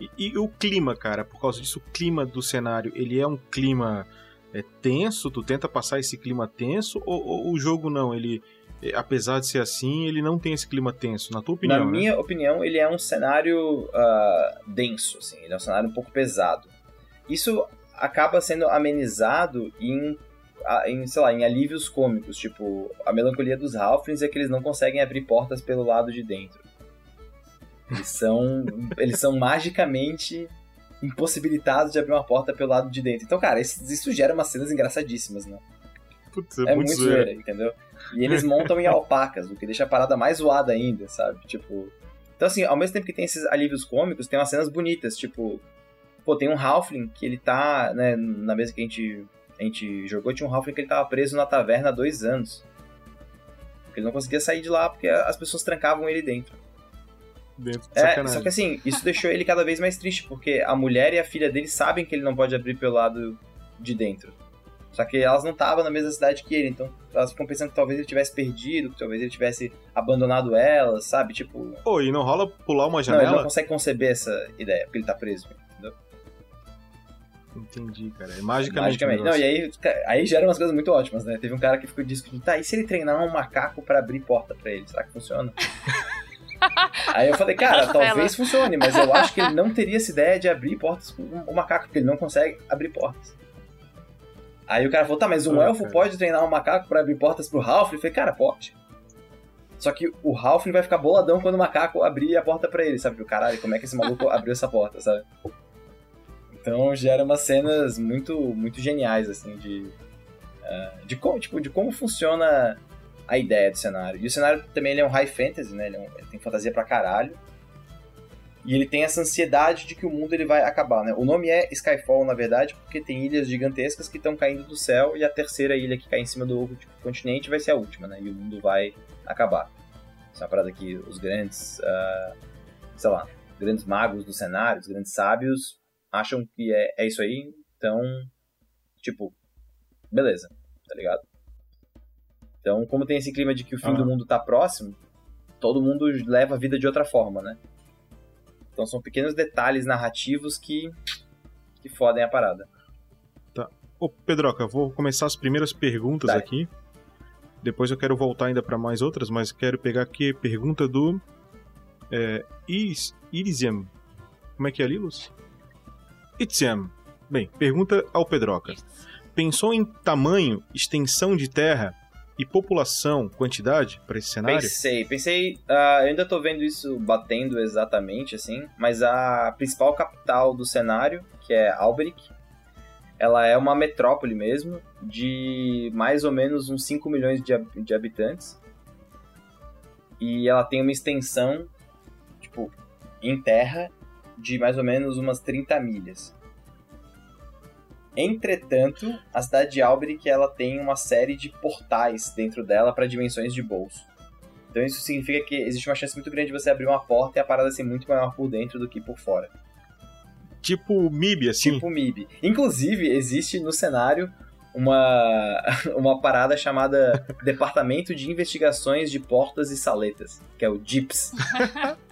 E, e o clima, cara, por causa disso, o clima do cenário, ele é um clima é, tenso? Tu tenta passar esse clima tenso? Ou, ou o jogo não? Ele, é, apesar de ser assim, ele não tem esse clima tenso, na tua opinião? Na né? minha opinião, ele é um cenário ah, denso, assim. Ele é um cenário um pouco pesado. Isso acaba sendo amenizado em, em sei lá, em alívios cômicos. Tipo, a melancolia dos Halflings é que eles não conseguem abrir portas pelo lado de dentro. Eles são, eles são magicamente impossibilitados de abrir uma porta pelo lado de dentro. Então, cara, isso, isso gera umas cenas engraçadíssimas, né? Putz, É muito zoeira, entendeu? E eles montam em (laughs) alpacas, o que deixa a parada mais zoada ainda, sabe? Tipo. Então, assim, ao mesmo tempo que tem esses alívios cômicos, tem umas cenas bonitas, tipo. Pô, tem um Halfling que ele tá, né, na mesa que a gente, a gente jogou, tinha um Halfling que ele tava preso na taverna há dois anos. Porque ele não conseguia sair de lá porque as pessoas trancavam ele dentro. Dentro de É, sacanagem. só que assim, isso deixou ele cada vez mais triste, porque a mulher e a filha dele sabem que ele não pode abrir pelo lado de dentro. Só que elas não estavam na mesma cidade que ele, então elas ficam pensando que talvez ele tivesse perdido, que talvez ele tivesse abandonado elas, sabe? Tipo. Pô, e não rola pular uma Não, ele janela? não consegue conceber essa ideia, porque ele tá preso, entendeu? Entendi, cara. É magicamente. Magicamente. Não, e aí, aí gera umas coisas muito ótimas, né? Teve um cara que ficou discutindo, tá, e se ele treinar um macaco pra abrir porta pra ele? Será que funciona? (laughs) aí eu falei, cara, talvez funcione, mas eu acho que ele não teria essa ideia de abrir portas com o macaco, porque ele não consegue abrir portas. Aí o cara falou, tá, mas um Ah, elfo cara. pode treinar um macaco pra abrir portas pro Ralph? Eu falei, cara, pode. Só que o Ralph vai ficar boladão quando o macaco abrir a porta pra ele, sabe? O caralho, como é que esse maluco (laughs) abriu essa porta, sabe? Então gera umas cenas muito, muito geniais, assim, de. ah, de, como, tipo, de como funciona a ideia do cenário. E o cenário também ele é um high fantasy, né? Ele, é um- ele tem fantasia pra caralho. E ele tem essa ansiedade de que o mundo ele vai acabar, né? O nome é Skyfall, na verdade, porque tem ilhas gigantescas que estão caindo do céu e a terceira ilha que cai em cima do continente vai ser a última, né? E o mundo vai acabar. Isso é uma parada que os grandes, ah, sei lá, grandes magos do cenário, os grandes sábios, acham que é, é isso aí, então, tipo, beleza, tá ligado? Então, como tem esse clima de que o fim do mundo tá próximo, todo mundo leva a vida de outra forma, né? Então são pequenos detalhes narrativos que, que fodem a parada. Ô, Pedroca, eu vou começar as primeiras perguntas Tá. aqui. Depois eu quero voltar ainda pra mais outras, mas quero pegar aqui a pergunta do é, Iris, Irisiam. Como é que é, Lilos? Itziam. Bem, pergunta ao Pedroca. Pensou em tamanho, extensão de terra e população, quantidade para esse cenário? Pensei, pensei. ah, eu ainda tô vendo isso batendo exatamente, assim, mas a principal capital do cenário, que é Alberic, ela é uma metrópole mesmo, de mais ou menos uns 5 milhões de, de habitantes. E ela tem uma extensão, tipo, em terra, de mais ou menos umas 30 milhas. Entretanto, a cidade de Alberic ela tem uma série de portais dentro dela para dimensões de bolso. Então isso significa que existe uma chance muito grande de você abrir uma porta e a parada ser muito maior por dentro do que por fora. tipo MIB, assim. Tipo MIB. Inclusive, existe no cenário uma, (laughs) uma parada chamada Departamento de Investigações de Portas e Saletas, que é o DIPS.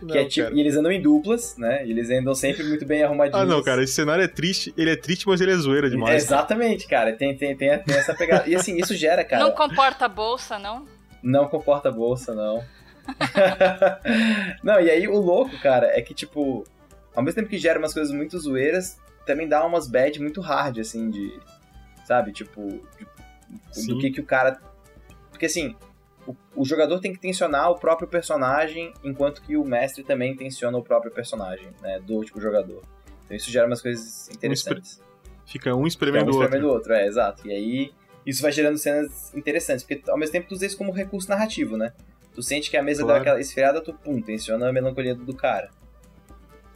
Não, (laughs) que é tipo, cara. e eles andam em duplas, né? E eles andam sempre muito bem arrumadinhos. Ah, não, cara, esse cenário é triste. Ele é triste, mas ele é zoeira demais. Exatamente, cara. Tem, tem, tem, tem essa pegada. E assim, isso gera, cara. Não comporta a bolsa, não? Não comporta bolsa, não. (laughs) não, e aí o louco, cara, é que, tipo, ao mesmo tempo que gera umas coisas muito zoeiras, também dá umas bad muito hard, assim, de. Sabe? Tipo, de- Sim. do que que o cara. Porque assim, o, o jogador tem que tensionar o próprio personagem, enquanto que o mestre também tensiona o próprio personagem, né? Do último jogador. Então isso gera umas coisas interessantes. Fica um é espremendo um o outro. espremendo o outro, é, exato. E aí, isso vai gerando cenas interessantes, porque ao mesmo tempo tu usa isso como recurso narrativo, né? Tu sente que a mesa Claro. deu aquela esfriada, tu, pum, tensiona a melancolia do cara.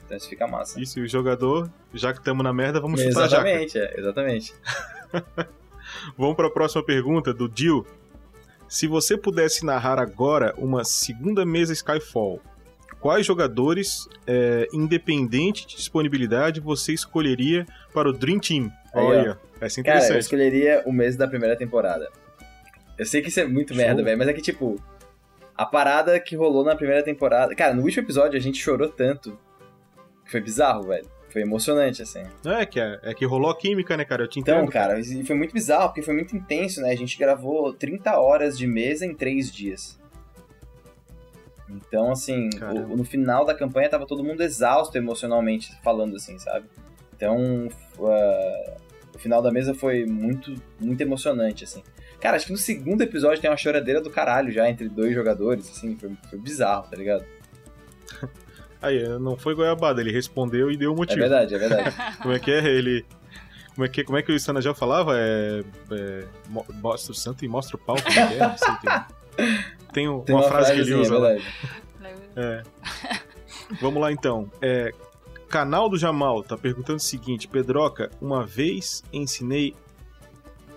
Então isso fica massa. Isso, e o jogador, já que estamos na merda, vamos chutar a jaca. exatamente, é, exatamente. (laughs) (laughs) Vamos para a próxima pergunta do Jill. Se você pudesse narrar agora uma segunda mesa Skyfall, quais jogadores, é, independente de disponibilidade, você escolheria para o Dream Team? Aí, Olha, essa é Cara, eu interessante. escolheria o mês da primeira temporada. Eu sei que isso é muito Show. merda, velho, mas é que, tipo, a parada que rolou na primeira temporada. Cara, no último episódio a gente chorou tanto. que Foi bizarro, velho. Foi emocionante, assim. Não, é que, é, é que rolou a química, né, cara? Eu te Então, entendo. cara, e foi muito bizarro, porque foi muito intenso, né? A gente gravou 30 horas de mesa em 3 dias. Então, assim, o- no final da campanha tava todo mundo exausto emocionalmente falando, assim, sabe? Então, uh, o final da mesa foi muito, muito emocionante, assim. Cara, acho que no segundo episódio tem uma choradeira do caralho já entre dois jogadores, assim, foi, foi bizarro, tá ligado? (laughs) Aí, não foi goiabada, ele respondeu e deu o É motivo. verdade, é verdade. (laughs) Como é que é? Ele. Como é que, como é que o Sanagel falava? É, é, mo- mostra o santo e mostra o pau, como é que é? Não sei, tem, tem um- Tem uma, frase que ele usa é verdade. É. Vamos lá então. É, canal do Jamal tá perguntando o seguinte: Pedroca, uma vez ensinei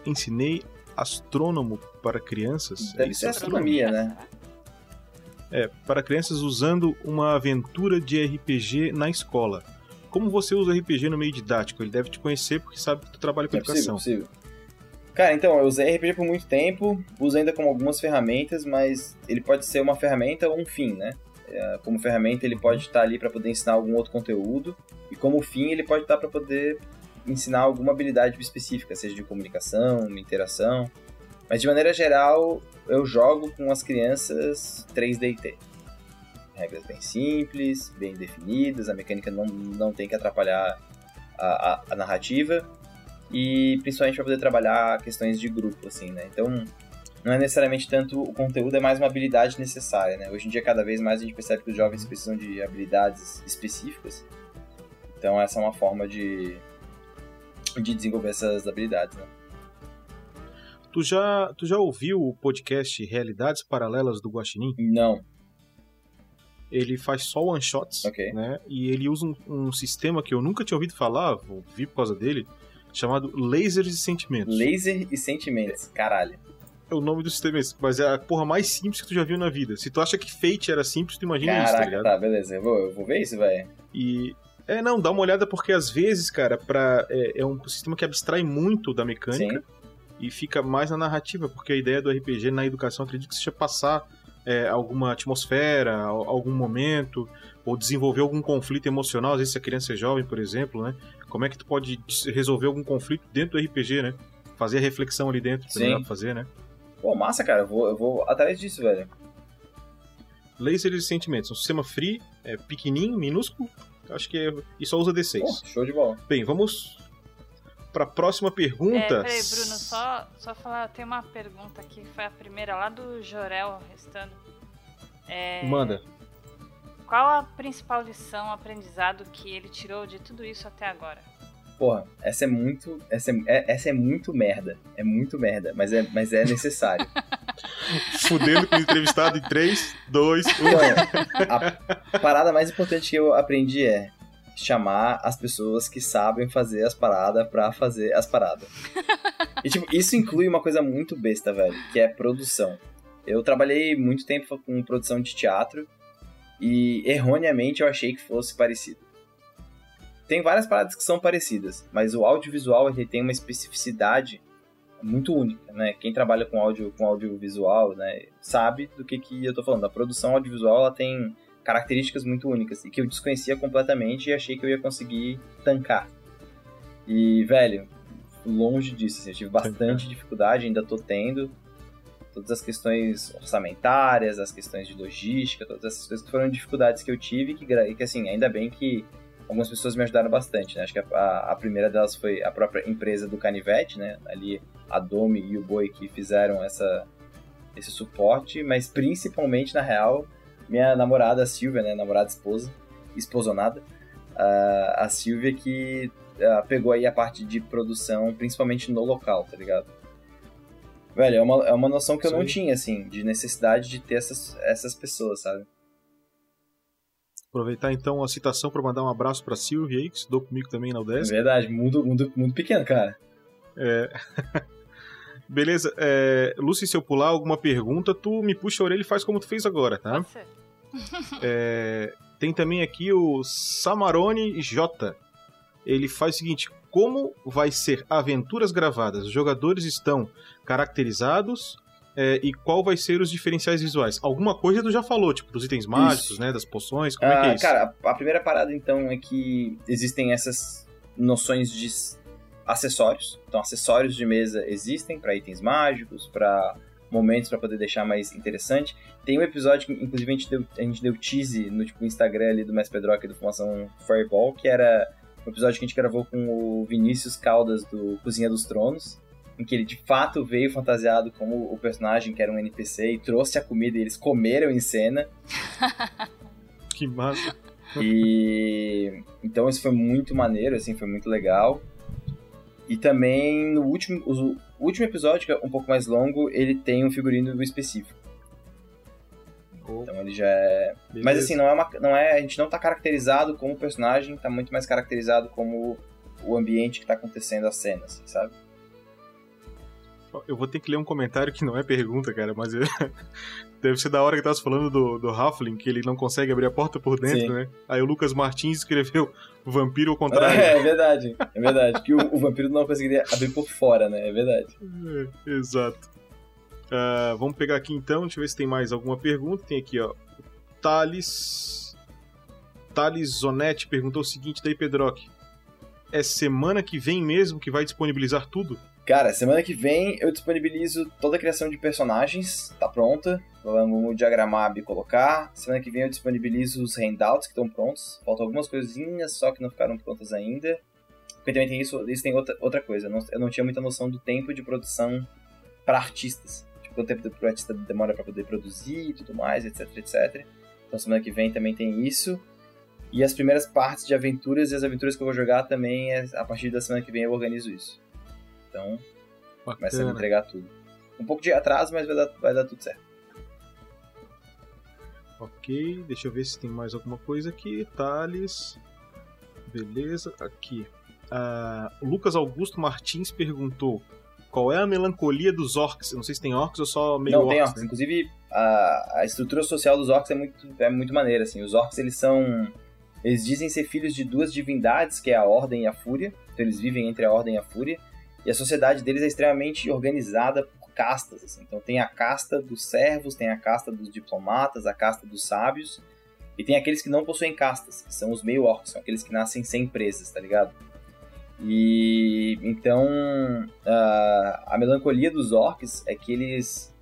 ensinei astrônomo para crianças. É Deve isso, ser astronomia, né? É, para crianças usando uma aventura de RPG na escola. Como você usa RPG no meio didático? Ele deve te conhecer porque sabe que tu trabalha com É possível, educação. possível. Cara, então, eu usei RPG por muito tempo, uso ainda como algumas ferramentas, mas ele pode ser uma ferramenta ou um fim, né? É, como ferramenta, ele pode estar ali para poder ensinar algum outro conteúdo, e como fim, ele pode estar para poder ensinar alguma habilidade específica, seja de comunicação, interação. Mas de maneira geral, eu jogo com as crianças 3D&T. Regras bem simples, bem definidas, a mecânica não, não tem que atrapalhar a, a- a narrativa e principalmente para poder trabalhar questões de grupo, assim, né? Então, não é necessariamente tanto o conteúdo, é mais uma habilidade necessária, né? Hoje em dia, cada vez mais a gente percebe que os jovens precisam de habilidades específicas. Então, essa é uma forma de, de desenvolver essas habilidades, né? Tu já, tu já ouviu o podcast Realidades Paralelas do Guaxinim? Não, Ele faz só one shots, Ok. né? E ele usa um, um sistema que eu nunca tinha ouvido falar, ouvi por causa dele, chamado Lasers e Sentimentos. laser e sentimentos, caralho. É o nome do sistema, esse, mas é a porra mais simples que tu já viu na vida. Se tu acha que Fate era simples, tu imagina isso, tá Caraca, ligado? tá, beleza, eu vou, eu vou ver isso, velho. E. É, não, dá uma olhada porque às vezes, cara, pra, é, é um sistema que abstrai muito da mecânica e fica mais na narrativa, porque a ideia do RPG na educação acredito que seja passar é, alguma atmosfera, al- algum momento, ou desenvolver algum conflito emocional, às vezes se a criança é jovem, por exemplo, né? Como é que tu pode resolver algum conflito dentro do RPG, né? Fazer a reflexão ali dentro, também dá pra fazer, né? Pô, massa, cara, eu vou, eu vou atrás disso, velho. Lasers e sentimentos, um sistema free, é, pequenininho, minúsculo, acho que é, e só usa D6. Pô, show de bola. Bem, vamos para a próxima pergunta. É, peraí, Bruno, só, só falar, tem uma pergunta aqui, que foi a primeira lá do Jorel restando. É, Manda. Qual a principal lição, aprendizado que ele tirou de tudo isso até agora? Porra, essa é muito. Essa é, é- essa é muito merda. É muito merda, mas é, mas é necessário. (laughs) Fudendo com o entrevistado em 3, 2, 1. Então, a parada mais importante que eu aprendi é chamar as pessoas que sabem fazer as paradas pra fazer as paradas. (laughs) E, tipo, isso inclui uma coisa muito besta, velho, que é produção. Eu trabalhei muito tempo com produção de teatro e erroneamente eu achei que fosse parecido. tem várias paradas que são parecidas, mas o audiovisual ele tem uma especificidade muito única, né? Quem trabalha com áudio com audiovisual, né, sabe do que que eu tô falando. A produção audiovisual ela tem características muito únicas e que eu desconhecia completamente e achei que eu ia conseguir tancar. E, velho, longe disso, assim, eu tive bastante dificuldade, ainda tô tendo. Todas as questões orçamentárias, as questões de logística, todas essas coisas foram dificuldades que eu tive, que, que assim, ainda bem que algumas pessoas me ajudaram bastante, né? Acho que a, a, primeira delas foi a própria empresa do Canivete, né? Ali a Domi e o Boi que fizeram essa, esse suporte, mas principalmente, na real, minha namorada a Silvia, né? Namorada esposa, esposonada, uh, a Silvia que pegou aí a parte de produção, principalmente no local, tá ligado? Velho, é uma, é uma noção que eu Sim. não tinha, assim, de necessidade de ter essas, essas pessoas, sabe? Aproveitar então a citação para mandar um abraço para Silvia aí, que estudou comigo também na UDESC. Verdade, mundo, mundo, mundo pequeno, cara. É. (laughs) Beleza, é, Lucy, se eu pular alguma pergunta, tu me puxa a orelha e faz como tu fez agora, tá? Pode ser. é, tem também aqui o Samarone J. Ele faz o seguinte: como vai ser aventuras gravadas? Os jogadores estão caracterizados é, e qual vai ser os diferenciais visuais? Alguma coisa tu já falou, tipo, dos itens mágicos, isso. né? Das poções, como ah, é que é ah, isso? Cara, a primeira parada então é que existem essas noções de acessórios. Então, acessórios de mesa existem para itens mágicos, para momentos para poder deixar mais interessante. Tem um episódio que, inclusive, a gente deu, a gente deu tease no tipo, Instagram ali do Mestre Pedroca e do Formação Fireball, que era um episódio que a gente gravou com o Vinícius Caldas do Cozinha dos Tronos, em que ele de fato veio fantasiado como o personagem que era um NPC e trouxe a comida e eles comeram em cena. (laughs) que massa. E então isso foi muito maneiro, assim, foi muito legal. E também no último, o último episódio, que é um pouco mais longo, ele tem um figurino específico. Oh. Então ele já é. Beleza. Mas assim, não é, uma, não é. A gente não tá caracterizado como personagem, tá muito mais caracterizado como o ambiente que tá acontecendo a cena, assim, sabe? Eu vou ter que ler um comentário que não é pergunta, cara, mas eu... (laughs) deve ser da hora que tava falando do, do Huffling, que ele não consegue abrir a porta por dentro, Sim. né? Aí o Lucas Martins escreveu vampiro ao contrário. É, é verdade, é verdade. que o, o, vampiro não conseguiria abrir por fora, né? É verdade. É, exato. Uh, vamos pegar aqui então, deixa eu ver se tem mais alguma pergunta. Tem aqui, ó. Thales. Thales Zonetti perguntou o seguinte daí, Pedroc. É semana que vem mesmo que vai disponibilizar tudo? Cara, semana que vem eu disponibilizo toda a criação de personagens, tá pronta. Vamos diagramar e colocar. Semana que vem eu disponibilizo os handouts que estão prontos. Faltam algumas coisinhas só que não ficaram prontas ainda. Porque também tem isso, isso tem outra, outra coisa. Eu não, eu não tinha muita noção do tempo de produção para artistas. Tipo, quanto tempo o artista demora para poder produzir e tudo mais, etc, etc. Então semana que vem também tem isso. E as primeiras partes de aventuras e as aventuras que eu vou jogar também, é, a partir da semana que vem eu organizo isso. Então, Bacana. começa a entregar tudo. Um pouco de atraso, mas vai dar, vai dar tudo certo. Ok, deixa eu ver se tem mais alguma coisa aqui. Thales. Beleza, aqui. Uh, Lucas Augusto Martins perguntou qual é a melancolia dos orcs. Eu não sei se tem orcs ou só meio Não, orcs, tem orcs. Né? Inclusive, a, a estrutura social dos orcs é muito, é muito maneira. Assim. Os orcs, eles são... Eles dizem ser filhos de duas divindades, que é a Ordem e a Fúria. Então eles vivem entre a Ordem e a Fúria. E a sociedade deles é extremamente organizada castas. Assim. Então tem a casta dos servos, tem a casta dos diplomatas, a casta dos sábios. E tem aqueles que não possuem castas, que são os meio orcs, são aqueles que nascem sem presas, tá ligado? E então a, a melancolia dos orcs é que eles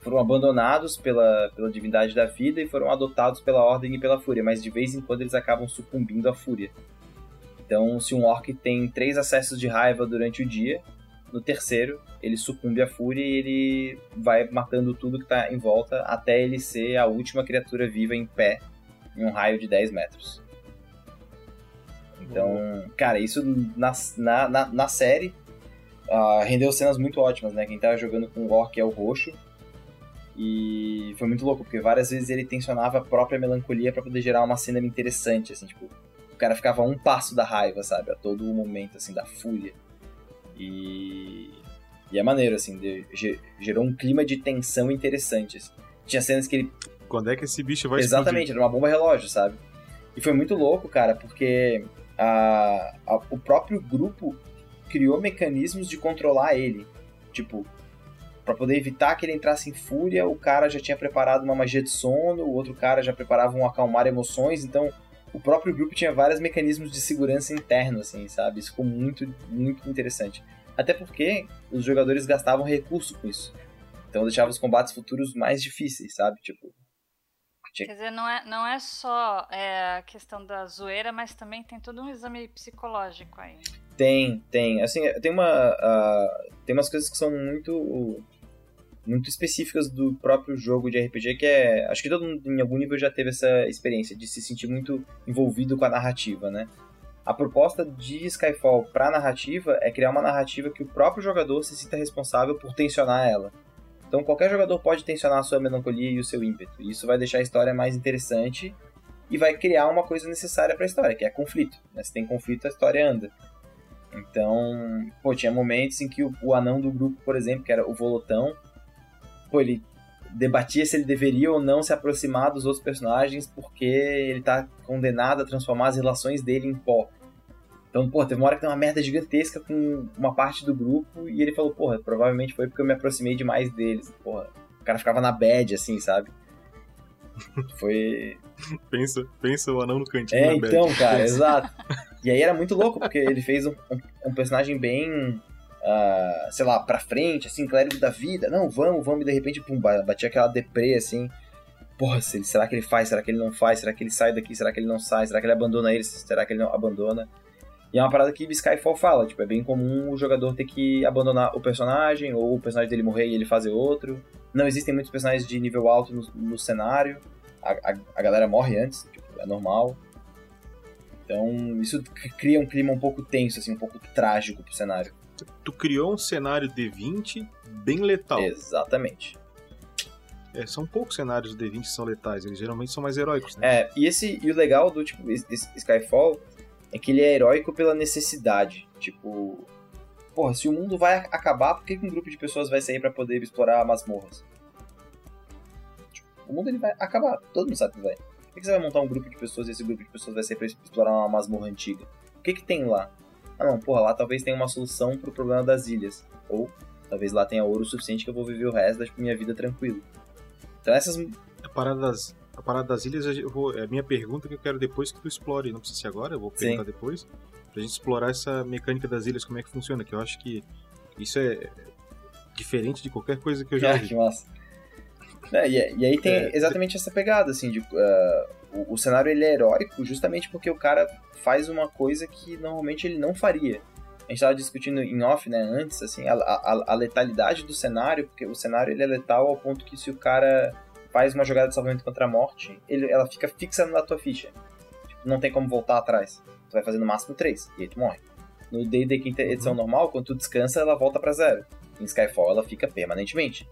foram abandonados pela, pela divindade da vida e foram adotados pela ordem e pela fúria, mas de vez em quando eles acabam sucumbindo à fúria. Então, se um orc tem três acessos de raiva durante o dia, no terceiro ele sucumbe à fúria e ele vai matando tudo que está em volta até ele ser a última criatura viva em pé em um raio de 10 metros. Então, cara, isso na, na, na, série uh, rendeu cenas muito ótimas, né? Quem tava jogando com o Orc é o roxo. E foi muito louco, porque várias vezes ele tensionava a própria melancolia para poder gerar uma cena interessante, assim, tipo, cara ficava a um passo da raiva, sabe? A todo momento, assim, da fúria. E. E é maneiro, assim, de, gerou um clima de tensão interessante. Assim. Tinha cenas que ele. Quando é que esse bicho vai Exatamente, explodir? era uma bomba relógio, sabe? E foi muito louco, cara, porque a, a, o próprio grupo criou mecanismos de controlar ele. Tipo, para poder evitar que ele entrasse em fúria, o cara já tinha preparado uma magia de sono, o outro cara já preparava um acalmar emoções, então o próprio grupo tinha vários mecanismos de segurança interno, assim, sabe? Isso ficou muito, muito interessante. Até porque os jogadores gastavam recurso com isso. Então deixava os combates futuros mais difíceis, sabe? Tipo. Tinha... Quer dizer, não é, não é só é, a questão da zoeira, mas também tem todo um exame psicológico aí. Tem, tem. Assim, tem uma. Uh, tem umas coisas que são muito. Muito específicas do próprio jogo de RPG, que é. Acho que todo mundo em algum nível já teve essa experiência de se sentir muito envolvido com a narrativa, né? A proposta de Skyfall para narrativa é criar uma narrativa que o próprio jogador se sinta responsável por tensionar ela. Então qualquer jogador pode tensionar a sua melancolia e o seu ímpeto. E isso vai deixar a história mais interessante e vai criar uma coisa necessária para a história, que é conflito. Né? Se tem conflito, a história anda. Então, pô, tinha momentos em que o, o anão do grupo, por exemplo, que era o Volotão, pô, ele debatia se ele deveria ou não se aproximar dos outros personagens porque ele tá condenado a transformar as relações dele em pó. Então, pô, teve uma hora que tem uma merda gigantesca com uma parte do grupo e ele falou, porra, provavelmente foi porque eu me aproximei demais deles. Porra, o cara ficava na bad, assim, sabe? (laughs) Foi. pensa, pensa o anão no cantinho. É, então, bad. cara, exato. E aí era muito louco, porque ele fez um, um personagem bem uh, sei lá, pra frente, assim, clérigo da vida. Não, vamos, vamos, e de repente, pum, batia aquela deprê, assim. Porra, será que ele faz? Será que ele não faz? Será que ele sai daqui? Será que ele não sai? Será que ele abandona ele? Será que ele não abandona? E é uma parada que Skyfall fala, tipo, é bem comum o jogador ter que abandonar o personagem, ou o personagem dele morrer e ele fazer outro. Não existem muitos personagens de nível alto no, no cenário. A, a, a, galera morre antes, tipo, é normal. Então, isso cria um clima um pouco tenso, assim, um pouco trágico pro cenário tu criou um cenário D20 bem letal. Exatamente. É, são poucos cenários D20 que são letais, eles geralmente são mais heróicos, né? É, e, esse, e o legal do tipo Skyfall é que ele é heróico pela necessidade. Tipo, porra, se o mundo vai acabar, por que um grupo de pessoas vai sair para poder explorar masmorras? Tipo, o mundo ele vai acabar, todo mundo sabe que vai. Por que você vai montar um grupo de pessoas e esse grupo de pessoas vai sair pra explorar uma masmorra antiga? O que que tem lá? Ah não, porra, lá talvez tenha uma solução pro problema das ilhas. Ou talvez lá tenha ouro suficiente que eu vou viver o resto da tipo, minha vida tranquilo. Então essas. A parada das, a parada das ilhas vou, é a minha pergunta que eu quero depois que tu explore. Não precisa ser agora, eu vou perguntar Sim. depois. Pra gente explorar essa mecânica das ilhas, como é que funciona, que eu acho que isso é diferente de qualquer coisa que eu já ah, vi. que massa. É, e, e, aí tem é, exatamente essa pegada, assim, de, uh, o, o, cenário ele é heróico justamente porque o cara faz uma coisa que normalmente ele não faria. A gente estava discutindo em off, né, antes, assim, a, a, a, letalidade do cenário, porque o cenário ele é letal ao ponto que se o cara faz uma jogada de salvamento contra a morte, ele, ela fica fixa na tua ficha. Tipo, não tem como voltar atrás. Tu vai fazer no máximo 3, e aí tu morre. No D&D quinta edição uhum. normal, quando tu descansa, ela volta para zero. Em Skyfall, ela fica permanentemente.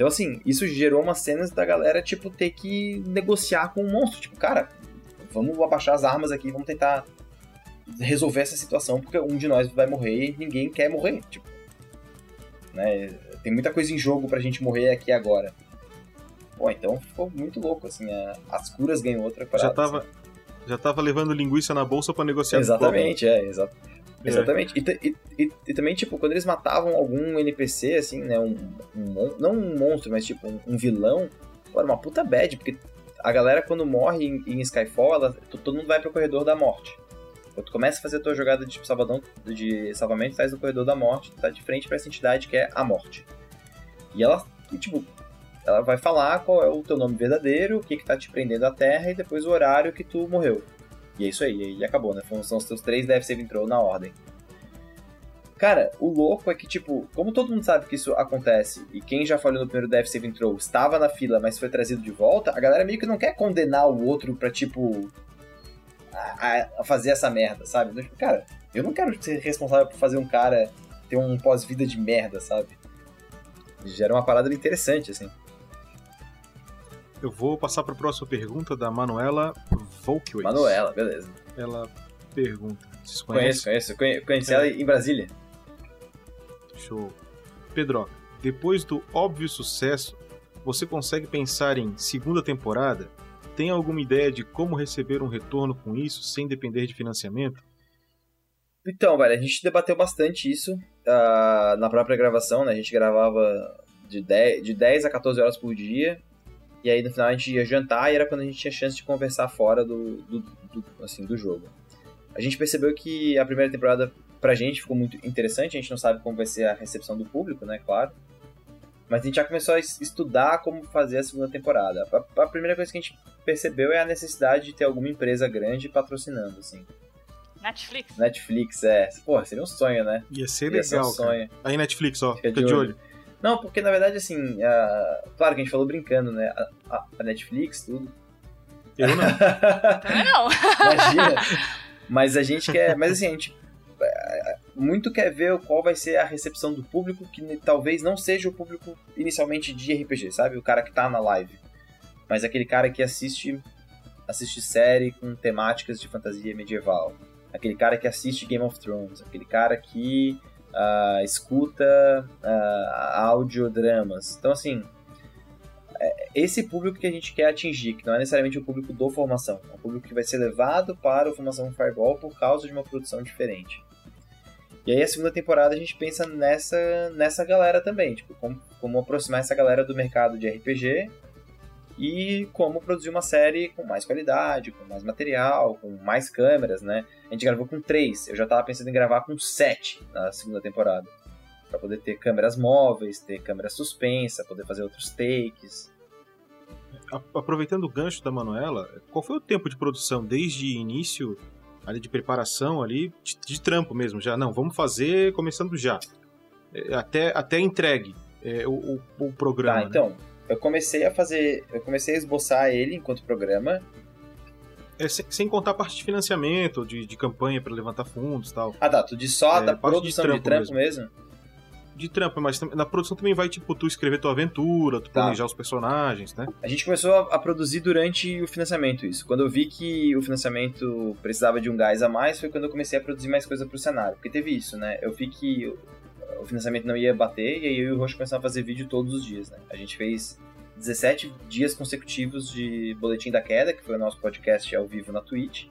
Então, assim, isso gerou umas cenas da galera, tipo, ter que negociar com o monstro. Tipo, cara, vamos abaixar as armas aqui, vamos tentar resolver essa situação, porque um de nós vai morrer e ninguém quer morrer, tipo. Né? Tem muita coisa em jogo pra gente morrer aqui agora. Pô, então ficou muito louco, assim, a, as curas ganham outra parada. Já tava, assim. já tava levando linguiça na bolsa para negociar Exatamente, é, exa é. Exatamente. E, e, e, e, também, tipo, quando eles matavam algum NPC, assim, né, um, um não um monstro, mas tipo, um, um vilão, pô, era uma puta bad, porque a galera quando morre em, em Skyfall, ela, todo mundo vai pro corredor da morte. Quando tu começa a fazer a tua jogada de, salvadão, de salvamento, tu tá no corredor da morte, tu tá de frente para essa entidade que é a morte. E ela, tipo, ela vai falar qual é o teu nome verdadeiro, o que que tá te prendendo à terra e depois o horário que tu morreu. E é isso aí, e acabou, né? São os teus três Save Throw na ordem. Cara, o louco é que, tipo, como todo mundo sabe que isso acontece, e quem já falhou no primeiro Death Saving Throw estava na fila, mas foi trazido de volta, a galera meio que não quer condenar o outro pra, tipo, a, a fazer essa merda, sabe? Então, tipo, cara, eu não quero ser responsável por fazer um cara ter um pós-vida de merda, sabe? Gera uma parada interessante, assim. Eu vou passar para a próxima pergunta da Manuela Volkways. Manuela, beleza. Ela pergunta. Conheço, conheço. Conheci é. ela em Brasília. Show. Pedro, depois do óbvio sucesso, você consegue pensar em segunda temporada? tem alguma ideia de como receber um retorno com isso sem depender de financiamento? Então, velho, a gente debateu bastante isso uh, na própria gravação, né? A gente gravava de 10, de 10 a 14 horas por dia. E aí no final a gente ia jantar e era quando a gente tinha chance de conversar fora do, do, do, assim, do jogo. A gente percebeu que a primeira temporada pra gente ficou muito interessante, a gente não sabe como vai ser a recepção do público, né, claro. Mas a gente já começou a estudar como fazer a segunda temporada. A, a primeira coisa que a gente percebeu é a necessidade de ter alguma empresa grande patrocinando, assim. Netflix. Netflix, é. Pô, seria um sonho, né? Ia ser Ia legal, ser um sonho. cara. Aí Netflix, ó, Fica fica, de de olho. olho. Não, porque na verdade, assim, a- claro que a gente falou brincando, né? A, a- Netflix, tudo. Eu não. (laughs) Também não. Imagina. Mas a gente quer. Mas assim, a gente é, muito quer ver qual vai ser a recepção do público, que talvez não seja o público inicialmente de RPG, sabe? O cara que tá na live. Mas aquele cara que assiste assiste série com temáticas de fantasia medieval. Aquele cara que assiste Game of Thrones. Aquele cara que escuta audiodramas. Então, assim, é esse público que a gente quer atingir, que não é necessariamente o público do Formação. É um público que vai ser levado para o Formação Fireball por causa de uma produção diferente. E aí a segunda temporada a gente pensa nessa, nessa galera também, tipo, como, como aproximar essa galera do mercado de RPG e como produzir uma série com mais qualidade, com mais material, com mais câmeras, né? A gente gravou com três, eu já tava pensando em gravar com sete na segunda temporada. Pra poder ter câmeras móveis, ter câmera suspensa, poder fazer outros takes. Aproveitando o gancho da Manuela, qual foi o tempo de produção desde início, ali de preparação, ali, de, de trampo mesmo, já? Não, vamos fazer começando já. É, Até, até entregue é, o, o, o programa. Tá, né? então, eu comecei a fazer, eu comecei a esboçar ele enquanto programa. É, sem, sem contar a parte de financiamento, de, de campanha para levantar fundos e tal. Ah, tá, tu diz só É, da parte de produção de trampo trampo, mesmo. De trampo, mas na produção também vai, tipo, tu escrever tua aventura, tu Tá. planejar os personagens, né? A gente começou a, a produzir durante o financiamento isso. Quando eu vi que o financiamento precisava de um gás a mais, foi quando eu comecei a produzir mais coisa pro cenário. Porque teve isso, né? Eu vi que o, financiamento não ia bater, e aí eu e o Roxo começamos a fazer vídeo todos os dias, né? A gente fez 17 dias consecutivos de Boletim da Queda, que foi o nosso podcast ao vivo na Twitch,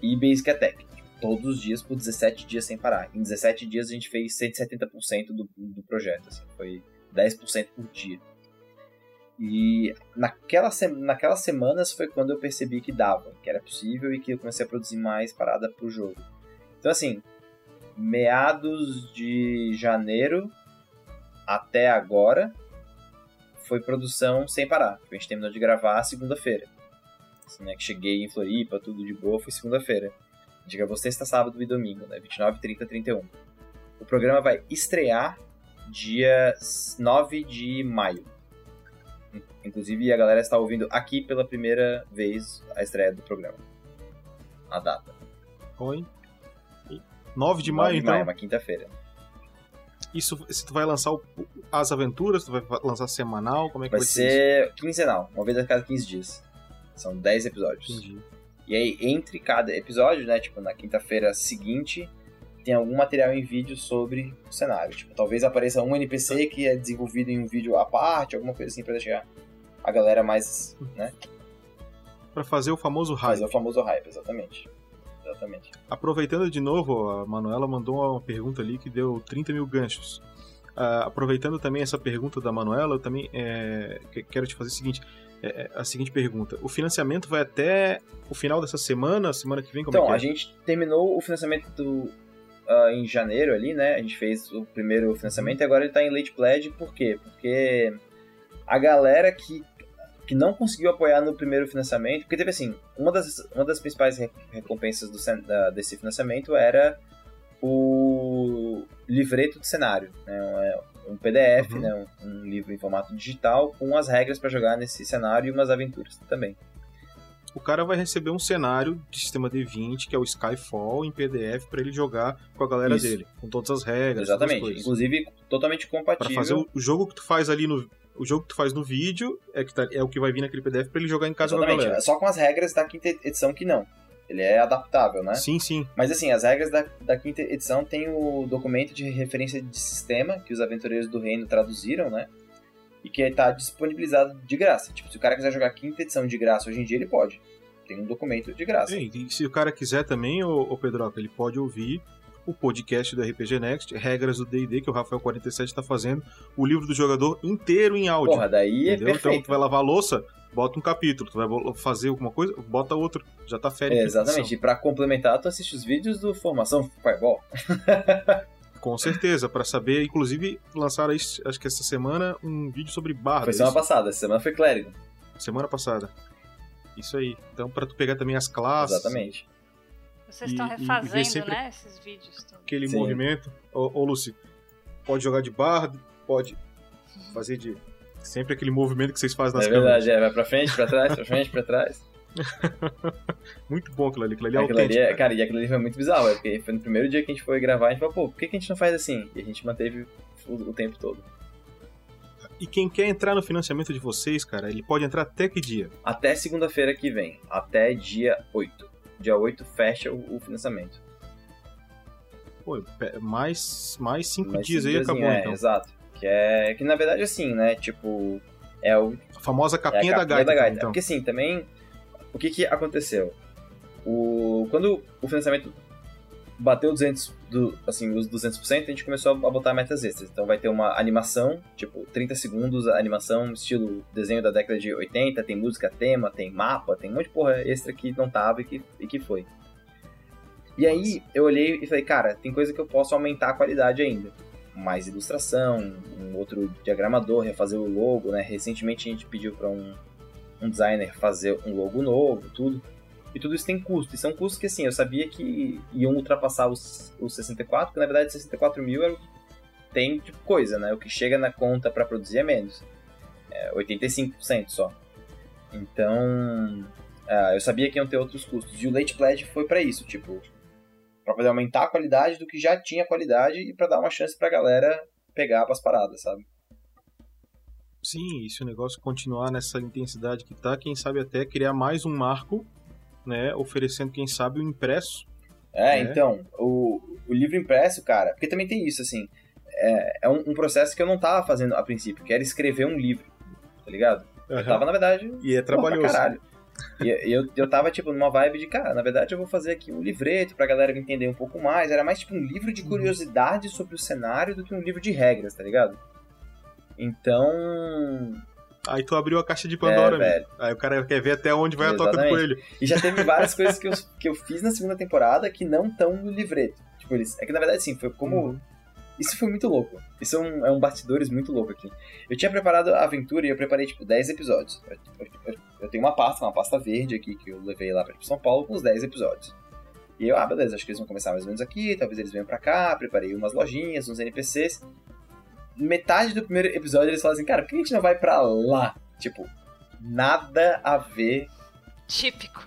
e Basic Attack. Todos os dias por 17 dias sem parar. Em 17 dias a gente fez 170% do, do projeto, assim. Foi 10% por dia. E naquela naquelas semanas foi quando eu percebi que dava, que era possível e que eu comecei a produzir mais parada pro jogo. Então, assim, meados de janeiro até agora foi produção sem parar. A gente terminou de gravar segunda-feira. Assim, né, que cheguei em Floripa, tudo de boa, foi segunda-feira. A gente gravou sexta, sábado e domingo, né? 29, 30, 31. O programa vai estrear dia 9 de maio. Inclusive, a galera está ouvindo aqui pela primeira vez a estreia do programa. A data. Oi. 9 de 9 maio, de então. maio, uma quinta-feira. Isso, se tu vai lançar o- as aventuras, tu vai lançar semanal, como é que Vai vai, ser quinzenal, uma vez a cada 15 dias. São 10 episódios. Entendi. E aí, entre cada episódio, né, tipo, na quinta-feira seguinte, tem algum material em vídeo sobre o cenário. Tipo, talvez apareça um NPC que é desenvolvido em um vídeo à parte, alguma coisa assim, pra deixar a galera mais, né, Pra fazer o famoso hype. fazer o famoso hype, exatamente. Exatamente. Aproveitando de novo, a Manuela mandou uma pergunta ali que deu 30 mil ganchos. Ah, aproveitando também essa pergunta da Manuela, eu também é, que- quero te fazer o seguinte, é, é, a seguinte pergunta. O financiamento vai até o final dessa semana, semana que vem, como Então, é que é? a gente terminou o financiamento do, ah, em janeiro ali, né? A gente fez o primeiro financiamento e agora ele tá em late pledge, por quê? Porque a galera que, que não conseguiu apoiar no primeiro financiamento, porque teve assim, uma das, uma das principais re- recompensas do, da- desse financiamento era o livreto de cenário, né? Um, um PDF, Uhum. né? Um, um livro em formato digital com as regras para jogar nesse cenário e umas aventuras também. O cara vai receber um cenário de sistema D20, que é o Skyfall, em PDF, pra ele jogar com a galera Isso. dele, com todas as regras, todas as Exatamente. Inclusive, totalmente compatível. fazer o, o jogo que tu faz ali no o jogo que tu faz no vídeo é, que tá- é o que vai vir naquele PDF pra ele jogar em casa com a Exatamente. galera. Só com as regras da quinta edição que não. Ele é adaptável, né? Sim, sim. Mas assim, as regras da, da quinta edição tem o documento de referência de sistema que os aventureiros do reino traduziram, né? e que tá disponibilizado de graça. Tipo, se o cara quiser jogar a quinta edição de graça hoje em dia, ele pode. Tem um documento de graça. Sim, e se o cara quiser também, o, o Pedroca, ele pode ouvir o podcast do RPG Next, regras do D&D que o Rafael 47 está fazendo, o livro do jogador inteiro em áudio. Porra, daí é entendeu? Então perfeito. tu vai lavar a louça, bota um capítulo, tu vai fazer alguma coisa, bota outro, já tá férias. É, exatamente. E pra complementar, tu assiste os vídeos do Formação Fireball. (laughs) Com certeza, pra saber, inclusive lançaram acho que essa semana um vídeo sobre barda. Foi semana isso, passada, essa semana foi Clérigo. semana passada. Isso aí. Então pra tu pegar também as classes, Exatamente. Vocês estão ver refazendo, sempre- né, esses vídeos. Tudo. aquele Sim. movimento. Ô, ô Lucy, pode jogar de bardo, pode fazer de sempre aquele movimento que vocês fazem nas é câmeras. verdade, é. Vai pra frente, pra trás, pra frente, pra trás. (laughs) (laughs) Muito bom aquilo ali, aquilo ali é aquilo ali é, cara. cara, e aquilo ali foi muito bizarro, é, porque foi no primeiro dia que a gente foi gravar, a gente falou, pô, por que, que a gente não faz assim? E a gente manteve o, o tempo todo. E quem quer entrar no financiamento de vocês, cara, ele pode entrar até que dia? Até segunda-feira que vem, até dia 8. Dia 8 fecha o, o financiamento. Pô, mais, mais cinco Mas dias aí cinco acabou, diazinho, é, então. Exato. Que é que na verdade assim, né? Tipo, é o A famosa é a capinha, da capinha gaita, da gaita. então. Porque assim, também o que que aconteceu? O quando o financiamento bateu 200 do, assim, os 200%, a gente começou a botar metas extras. Então vai ter uma animação, tipo, 30 segundos, animação estilo desenho da década de 80, tem música tema, tem mapa, tem um monte de porra extra que não tava e que, e que foi. E aí eu olhei e falei, cara, tem coisa que eu posso aumentar a qualidade ainda. Mais ilustração, um outro diagramador, refazer o logo, né? Recentemente a gente pediu para um, um designer fazer um logo novo, tudo. E tudo isso tem custo. E são custos que, assim, eu sabia que iam ultrapassar os, os 64, porque na verdade 64 mil é tem de coisa, né? O que chega na conta para produzir é menos. É 85% só. Então, ah, eu sabia que iam ter outros custos. E o Late Pledge foi para isso, tipo, para poder aumentar a qualidade do que já tinha qualidade e para dar uma chance pra galera pegar as paradas, sabe? Sim, e se o negócio continuar nessa intensidade que tá, quem sabe até criar mais um marco, né? Oferecendo, quem sabe, o impresso. É, É. então, o, o livro impresso, cara, porque também tem isso, assim, é, é um, um processo que eu não tava fazendo a princípio, que era escrever um livro, tá ligado? Eu tava, na verdade, E é trabalhoso. caralho. E e eu, eu tava, tipo, numa vibe de, cara, na verdade eu vou fazer aqui um livreto pra galera entender um pouco mais. Era mais tipo um livro Uhum. de curiosidade sobre o cenário do que um livro de regras, tá ligado? Então. Aí tu abriu a caixa de Pandora, é, amigo. velho. Aí o cara quer ver até onde vai a toca do Exatamente. coelho. E já teve várias (laughs) coisas que eu, que eu fiz na segunda temporada que não estão no livreto. Tipo, eles. É que na verdade, sim, foi como. Uhum. Isso foi muito louco. Isso é um, é um bastidores muito louco aqui. Eu tinha preparado a aventura e eu preparei, tipo, 10 episódios. Eu, eu- eu- tenho uma pasta, uma pasta verde aqui que eu levei lá pra São Paulo com os 10 episódios. E eu, ah, beleza, acho que eles vão começar mais ou menos aqui, talvez eles venham pra cá. Preparei umas lojinhas, uns NPCs. Metade do primeiro episódio eles falam assim, cara, por que a gente não vai pra lá? Tipo, nada a ver Típico.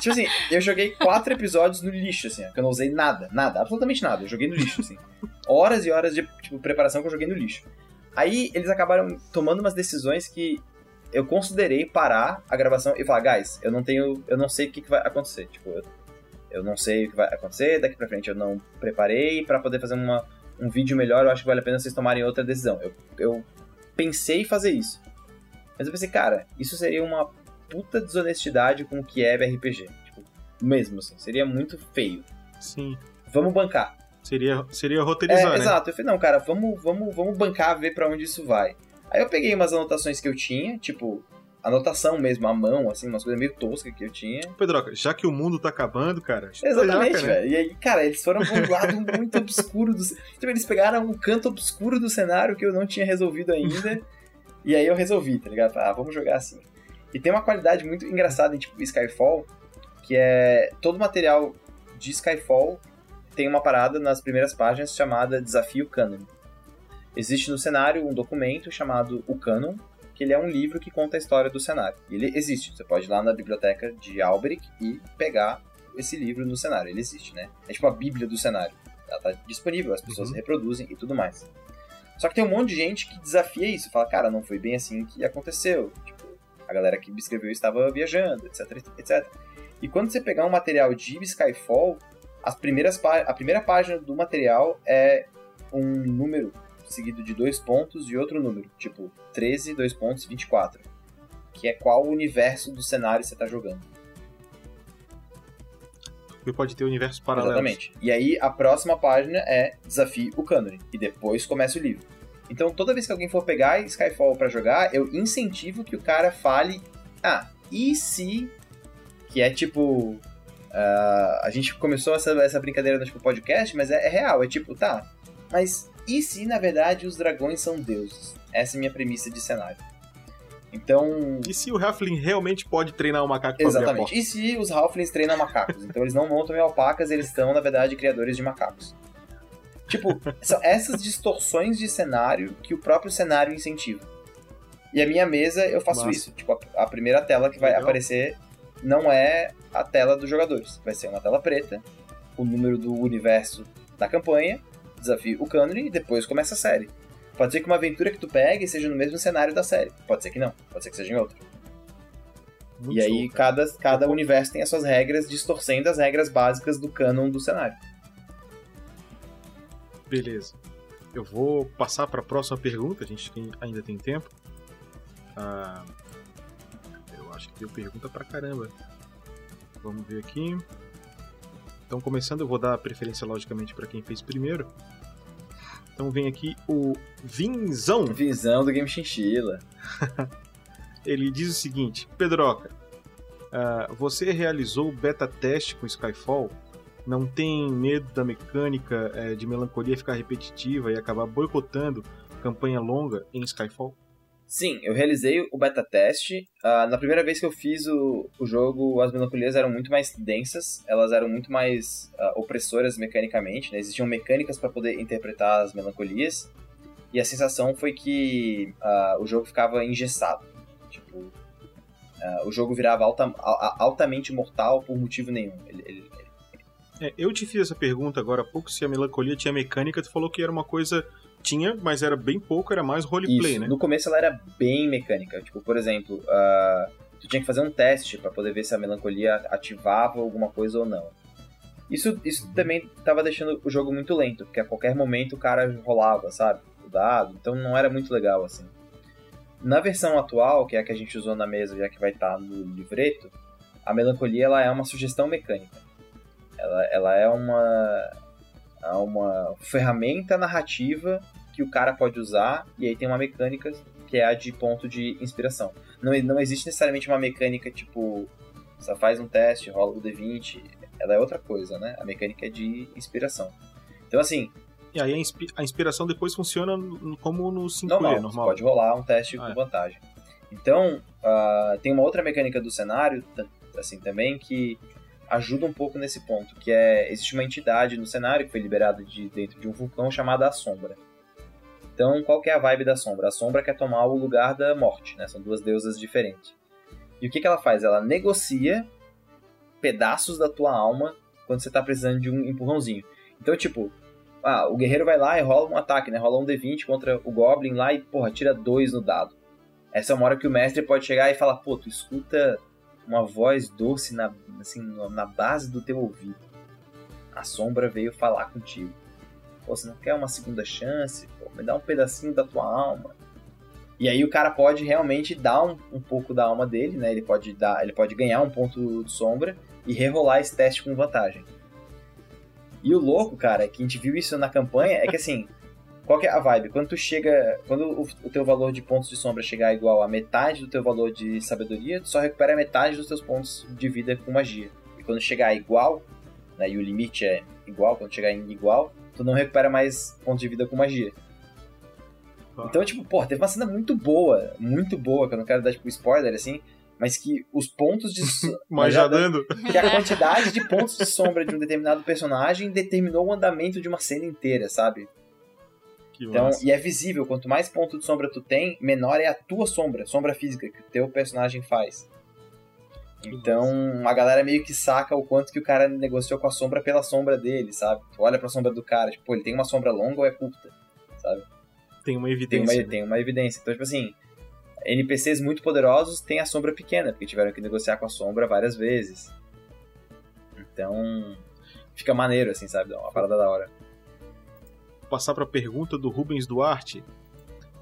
Tipo assim, eu joguei quatro episódios no lixo, assim, que eu não usei nada, nada, absolutamente nada. Eu joguei no lixo, assim. Horas e horas de tipo, preparação que eu joguei no lixo. Aí eles acabaram tomando umas decisões que eu considerei parar a gravação e falar, guys, eu não tenho. Eu não sei o que, que vai acontecer. Tipo, eu, eu não sei o que vai acontecer, daqui pra frente eu não preparei pra poder fazer uma, um vídeo melhor, eu acho que vale a pena vocês tomarem outra decisão. Eu, eu pensei em fazer isso. Mas eu pensei, cara, isso seria uma puta desonestidade com o que é RPG. Tipo, mesmo assim, seria muito feio. Sim. Vamos bancar. Seria, seria É, roteirizar, né? exato. Eu falei, não, cara, vamos, vamos, vamos bancar, ver pra onde isso vai. Aí eu peguei umas anotações que eu tinha, tipo, anotação mesmo, à mão, assim, umas coisas meio toscas que eu tinha. Pedroca, já que o mundo tá acabando, cara. a Exatamente, né? velho. E aí, cara, eles foram pra um lado (laughs) muito obscuro do. Tipo, eles pegaram um canto obscuro do cenário que eu não tinha resolvido ainda. (laughs) e aí eu resolvi, tá ligado? Ah, vamos jogar assim. E tem uma qualidade muito engraçada em tipo Skyfall, que é todo material de Skyfall tem uma parada nas primeiras páginas chamada Desafio Canon. Existe no cenário um documento chamado o Canon, ele é um livro que conta a história do cenário. Ele existe, você pode ir lá na biblioteca de Alberic e pegar esse livro no cenário, ele existe, né? É tipo a bíblia do cenário. Ela tá disponível, as pessoas Uhum. reproduzem e tudo mais. Só que tem um monte de gente que desafia isso, fala, cara, não foi bem assim que aconteceu. Tipo, a galera que me escreveu estava viajando, etc, etc. E quando você pegar um material de Skyfall, as primeiras a primeira página do material é um número seguido de dois pontos e outro número, tipo 13, dois pontos, 24. Que é qual universo do cenário você tá jogando. E pode ter universos paralelos. Exatamente. E aí a próxima página é Desafie o Cânone. E depois começa o livro. Então toda vez que alguém for pegar Skyfall para jogar, eu incentivo que o cara fale: Ah, e se. Que é tipo. Uh, a gente começou essa, essa brincadeira no tipo, podcast, mas é, é real. É tipo, tá. Mas e se na verdade os dragões são deuses? Essa é a minha premissa de cenário. Então. E se o Halfling realmente pode treinar o macaco pra Exatamente. E se os Halflings treinam macacos? Então eles não montam em alpacas, eles são, na verdade, criadores de macacos. Tipo, (laughs) são essas distorções de cenário que o próprio cenário incentiva. E a minha mesa, eu faço Massa. isso. Tipo, a, a primeira tela que vai Legal. aparecer não é a tela dos jogadores. Vai ser uma tela preta, o número do universo da campanha, desafio o cânone e depois começa a série. Pode ser que uma aventura que tu pegue seja no mesmo cenário da série. Pode ser que não. Pode ser que seja em outro. Muito e aí cada, cada universo tem as suas regras, distorcendo as regras básicas do canon do cenário. Beleza. Eu vou passar para a próxima pergunta, a gente tem- ainda tem tempo. Ah, eu acho que deu pergunta pra caramba. Vamos ver aqui. Então, começando, eu vou dar preferência logicamente para quem fez primeiro. Então, vem aqui o Vinzão. Visão do Game Chinchilla. (laughs) Ele diz o seguinte: Pedroca, ah, você realizou o beta teste com Skyfall? Não tem medo da mecânica eh, de melancolia ficar repetitiva e acabar boicotando campanha longa em Skyfall? Sim, eu realizei o beta teste. Ah, na primeira vez que eu fiz o, o jogo, as melancolias eram muito mais densas, elas eram muito mais ah, opressoras mecanicamente, né? existiam mecânicas para poder interpretar as melancolias, e a sensação foi que ah, o jogo ficava engessado. Tipo, o jogo virava alta- a- altamente mortal por motivo nenhum. Ele- ele- É, eu te fiz essa pergunta agora há pouco se a melancolia tinha mecânica, tu falou que era uma coisa. Tinha, mas era bem pouco, era mais roleplay, Isso. né? No começo ela era bem mecânica. Tipo, por exemplo, ah, tu tinha que fazer um teste pra poder ver se a melancolia ativava alguma coisa ou não. Isso, isso também tava deixando o jogo muito lento, porque a qualquer momento o cara rolava, sabe? O dado. Então não era muito legal assim. Na versão atual, que é a que a gente usou na mesa, já que vai estar no livreto, a melancolia ela é uma sugestão mecânica. Ela, ela é uma, é uma ferramenta narrativa que o cara pode usar, e aí tem uma mecânica que é a de ponto de inspiração. Não, não existe necessariamente uma mecânica tipo, só faz um teste, rola o D20, ela é outra coisa, né? A mecânica é de inspiração. Então, assim, E aí a, inspi- a inspiração depois funciona como no 5E, normal, normal. pode rolar um teste Ah, com é. vantagem. Então, ah, tem uma outra mecânica do cenário, assim, também, que ajuda um pouco nesse ponto, que é, existe uma entidade no cenário que foi liberada de dentro de um vulcão chamada a Sombra. Então, qual que é a vibe da Sombra? A Sombra quer tomar o lugar da morte, né? São duas deusas diferentes. E o que, que ela faz? Ela negocia pedaços da tua alma quando você tá precisando de um empurrãozinho. Então, tipo, ah, o guerreiro vai lá e rola um ataque, né? Rola um D20 contra o Goblin lá e, porra, tira dois no dado. Essa é uma hora que o mestre pode chegar e falar, pô, tu escuta uma voz doce na, assim, na base do teu ouvido. A sombra veio falar contigo. Pô, você não quer uma segunda chance? Pô, me dá um pedacinho da tua alma. E aí o cara pode realmente dar um, um pouco da alma dele, né? Ele pode, dar, ele pode ganhar um ponto de sombra e rerolar esse teste com vantagem. E o louco, cara, que a gente viu isso na campanha, é que assim, qual que é a vibe? Quando tu chega. Quando o, o teu valor de pontos de sombra chegar igual a metade do teu valor de sabedoria, tu só recupera metade dos teus pontos de vida com magia. E quando chegar igual, né, e o limite é igual, quando chegar em igual, tu não recupera mais pontos de vida com magia. Tá. Então, tipo, pô, teve uma cena muito boa, muito boa, que eu não quero dar, tipo, spoiler, assim, mas que os pontos de... (laughs) Mas já dando. que a quantidade de pontos de sombra de um determinado personagem determinou o andamento de uma cena inteira, sabe? Que Então, massa. e é visível, quanto mais ponto de sombra tu tem, menor é a tua sombra, sombra física que o teu personagem faz. Então, a galera meio que saca o quanto que o cara negociou com a sombra pela sombra dele, sabe? Tu olha pra sombra do cara, tipo, ele tem uma sombra longa ou é curta, sabe? Tem uma Tem evidência. uma, né? tem uma evidência. Então, tipo assim, NPCs muito poderosos têm a sombra pequena, porque tiveram que negociar com a sombra várias vezes. Então, fica maneiro, assim, sabe? Dá uma parada da hora. Passar para a pergunta do Rubens Duarte.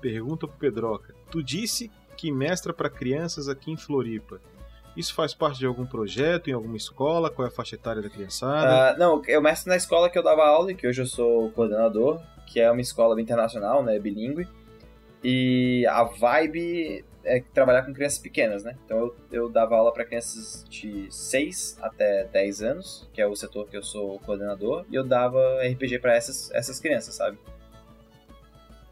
Pergunta pro Pedroca. Tu disse que mestra para crianças aqui em Floripa. Isso faz parte de algum projeto, em alguma escola? Qual é a faixa etária da criançada? Uh, não, eu mestro na escola que eu dava aula que hoje eu sou coordenador, que é uma escola internacional, né, bilíngue. E a vibe é trabalhar com crianças pequenas, né? Então eu, eu dava aula para crianças de 6 até 10 anos, que é o setor que eu sou coordenador, e eu dava RPG para essas, essas crianças, sabe?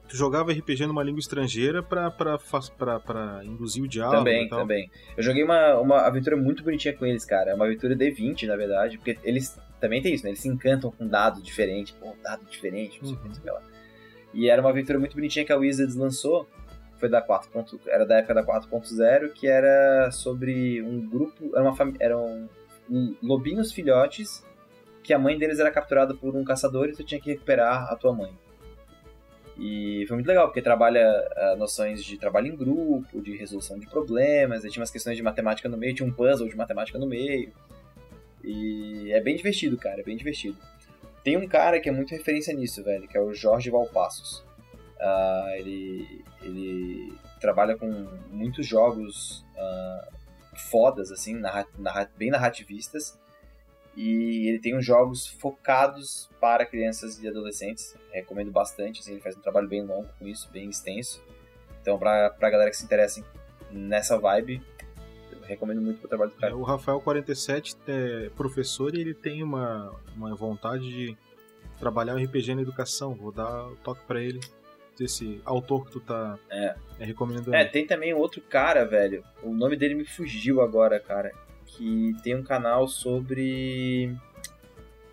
Tu jogava RPG numa língua estrangeira pra, pra, pra, pra induzir o diálogo Também, também. Eu joguei uma, uma aventura muito bonitinha com eles, cara. Uma aventura D20, na verdade, porque eles também tem isso, né? Eles se encantam com dados diferentes, pô, dado diferente, não sei o que, sei lá. E era uma aventura muito bonitinha que a Wizards lançou, foi da 4. era da época da 4.0, que era sobre um grupo, era uma eram lobinhos filhotes que a mãe deles era capturada por um caçador e tu tinha que recuperar a tua mãe. E foi muito legal, porque trabalha uh, noções de trabalho em grupo, de resolução de problemas, tinha umas questões de matemática no meio, tinha um puzzle de matemática no meio. E é bem divertido, cara, é bem divertido. Tem um cara que é muito referência nisso, velho, que é o Jorge Valpassos. Uh, ele, ele trabalha com muitos jogos uh, fodas, assim, bem narrativistas. E ele tem uns jogos focados para crianças e adolescentes. Recomendo bastante, assim, ele faz um trabalho bem longo com isso, bem extenso. Então, pra, pra galera que se interessa nessa vibe, recomendo muito o trabalho do cara. É, o Rafael 47 é professor e ele tem uma, uma vontade de trabalhar o RPG na educação. Vou dar o toque para ele desse autor que tu tá é. É, recomendando. É, tem também outro cara, velho. O nome dele me fugiu agora, cara que tem um canal sobre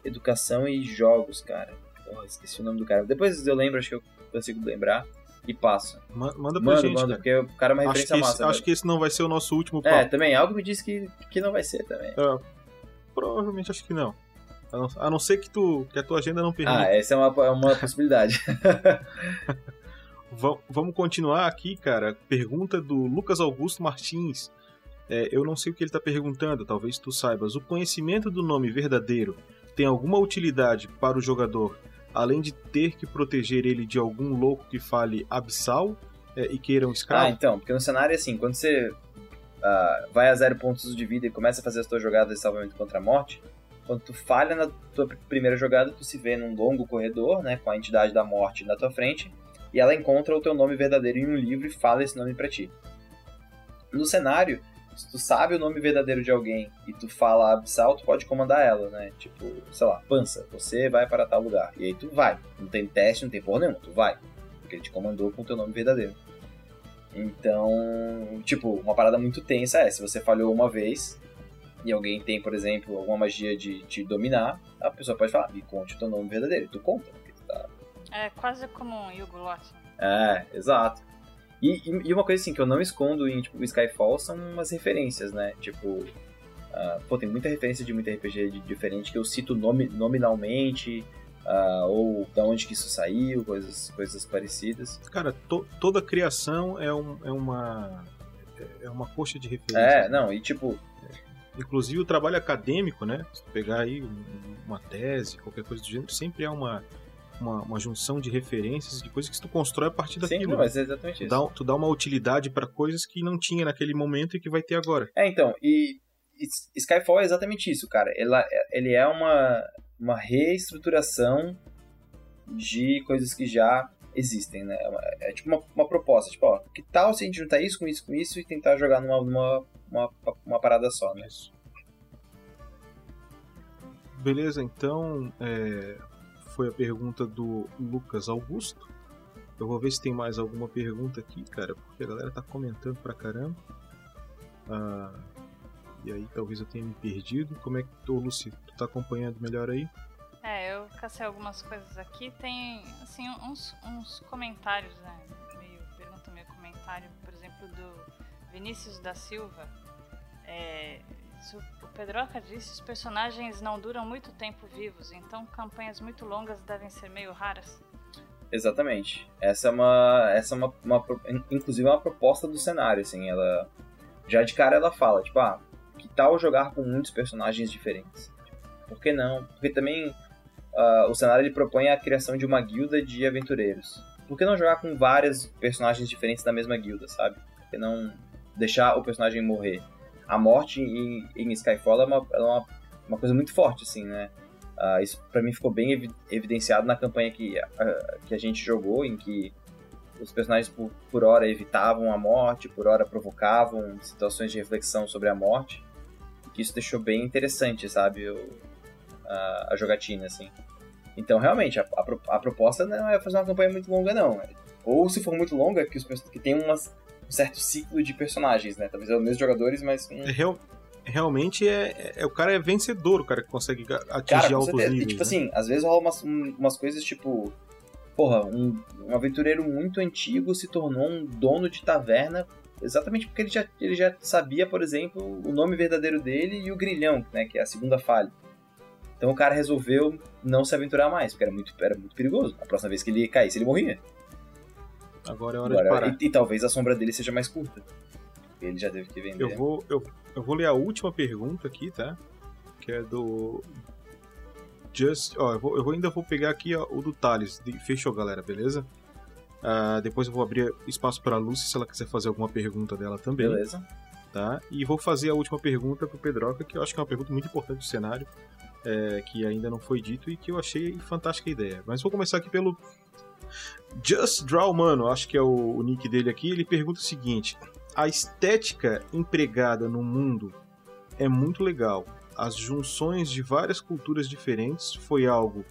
educação e jogos, cara. Porra, esqueci o nome do cara. Depois eu lembro, acho que eu consigo lembrar e passo. Manda, manda pra gente, manda, porque o cara é uma referência acho massa. Acho que esse não vai ser o nosso último papo. É, também, algo me diz que, que não vai ser também. É, provavelmente acho que não. A não, a não ser que, tu, que a tua agenda não permita. Ah, essa é uma, é uma possibilidade. (laughs) Vamos continuar aqui, cara. Pergunta do Lucas Augusto Martins. É, eu não sei o que ele está perguntando, talvez tu saibas. O conhecimento do nome verdadeiro tem alguma utilidade para o jogador, além de ter que proteger ele de algum louco que fale abissal é, e queira um escravo? Ah, então, porque no cenário é assim, quando você uh, vai a zero pontos de vida e começa a fazer as tuas jogadas de salvamento contra a morte, quando tu falha na tua primeira jogada, tu se vê num longo corredor, né, com a entidade da morte na tua frente, e ela encontra o teu nome verdadeiro em um livro e fala esse nome para ti. No cenário, se tu sabe o nome verdadeiro de alguém e tu fala Absal, tu pode comandar ela, né? Tipo, sei lá, pança, você vai para tal lugar. E aí tu vai. Não tem teste, não tem porra nenhuma, tu vai. Porque ele te comandou com o teu nome verdadeiro. Então, tipo, uma parada muito tensa é, se você falhou uma vez e alguém tem, por exemplo, alguma magia de te dominar, a pessoa pode falar, me conte o teu nome verdadeiro. E tu conta, porque tu tá... É quase como um Yugo É, exato. E, e, uma coisa assim que eu não escondo em tipo, Skyfall são umas referências, né? Tipo, uh, pô, tem muita referência de muita RPG de, diferente que eu cito nome, nominalmente, uh, ou da onde que isso saiu, coisas, coisas parecidas. Cara, to, toda criação é, um, é uma é uma coxa de referência. É, não, e tipo. Inclusive o trabalho acadêmico, né? Se tu pegar aí uma tese, qualquer coisa do gênero, sempre é uma uma, uma junção de referências, de coisas que tu constrói a partir daquilo. Sim, não, mas é exatamente tu isso. Dá, tu dá uma utilidade para coisas que não tinha naquele momento e que vai ter agora. É, então, e, e Skyfall é exatamente isso, cara. Ela, ele é uma, uma reestruturação de coisas que já existem, né? É, uma, é tipo uma, uma, proposta, tipo, ó, que tal se a gente juntar isso com isso com isso e tentar jogar numa, numa uma, uma parada só, né? Isso. Beleza, então, é, foi a pergunta do Lucas Augusto. Eu vou ver se tem mais alguma pergunta aqui, cara, porque a galera tá comentando pra caramba. Ah, e aí talvez eu tenha me perdido. Como é que tu, Lucy, tu tá acompanhando melhor aí? Cacei algumas coisas aqui. Tem, assim, uns, uns comentários, né? Meio pergunta, meio comentário, por exemplo, do Vinícius da Silva. É, o Pedroca disse, os personagens não duram muito tempo vivos, então campanhas muito longas devem ser meio raras. Exatamente. Essa é uma, essa é uma, uma inclusive é uma proposta do cenário, assim, ela já de cara ela fala, tipo, ah, que tal jogar com muitos personagens diferentes? Por que não? Porque também uh, o cenário ele propõe a criação de uma guilda de aventureiros. Por que não jogar com vários personagens diferentes da mesma guilda, sabe? Por que não deixar o personagem morrer? A morte em, em Skyfall é uma, é uma, uma coisa muito forte, assim, né? Uh, isso para mim ficou bem ev evidenciado na campanha que, uh, que a gente jogou, em que os personagens por, por hora evitavam a morte, por hora provocavam situações de reflexão sobre a morte. Que isso deixou bem interessante, sabe, o, a, jogatina, assim. Então, realmente, a, a, a, proposta não é fazer uma campanha muito longa, não. Ou, se for muito longa, que, os, que tem umas, um certo ciclo de personagens, né? Talvez é os mesmos jogadores, mas... Um... É, real, realmente é, é, é, o cara é vencedor, o cara que consegue atingir cara, altos níveis. E, tipo né? assim, às vezes rola umas, umas coisas tipo porra, um, um aventureiro muito antigo se tornou um dono de taverna exatamente porque ele já, ele já sabia, por exemplo, o nome verdadeiro dele e o grilhão, né, que é a segunda falha. Então o cara resolveu não se aventurar mais, porque era muito, era muito perigoso. A próxima vez que ele caísse, ele morria. Agora é hora Agora, de parar. E, e, talvez a sombra dele seja mais curta. Ele já teve que vender. Eu vou, eu, eu vou ler a última pergunta aqui, tá? Que é do Just. Ó, eu, vou, eu ainda vou pegar aqui ó, o do Thales. Fechou, galera, beleza? Uh, depois eu vou abrir espaço para a Lucy se ela quiser fazer alguma pergunta dela também. Beleza. Tá? E vou fazer a última pergunta pro Pedroca, que eu acho que é uma pergunta muito importante do cenário, é, que ainda não foi dito e que eu achei fantástica ideia. Mas vou começar aqui pelo Just Draw Mano, acho que é o, o nick dele aqui. Ele pergunta o seguinte: A estética empregada no mundo é muito legal as junções de várias culturas diferentes foi algo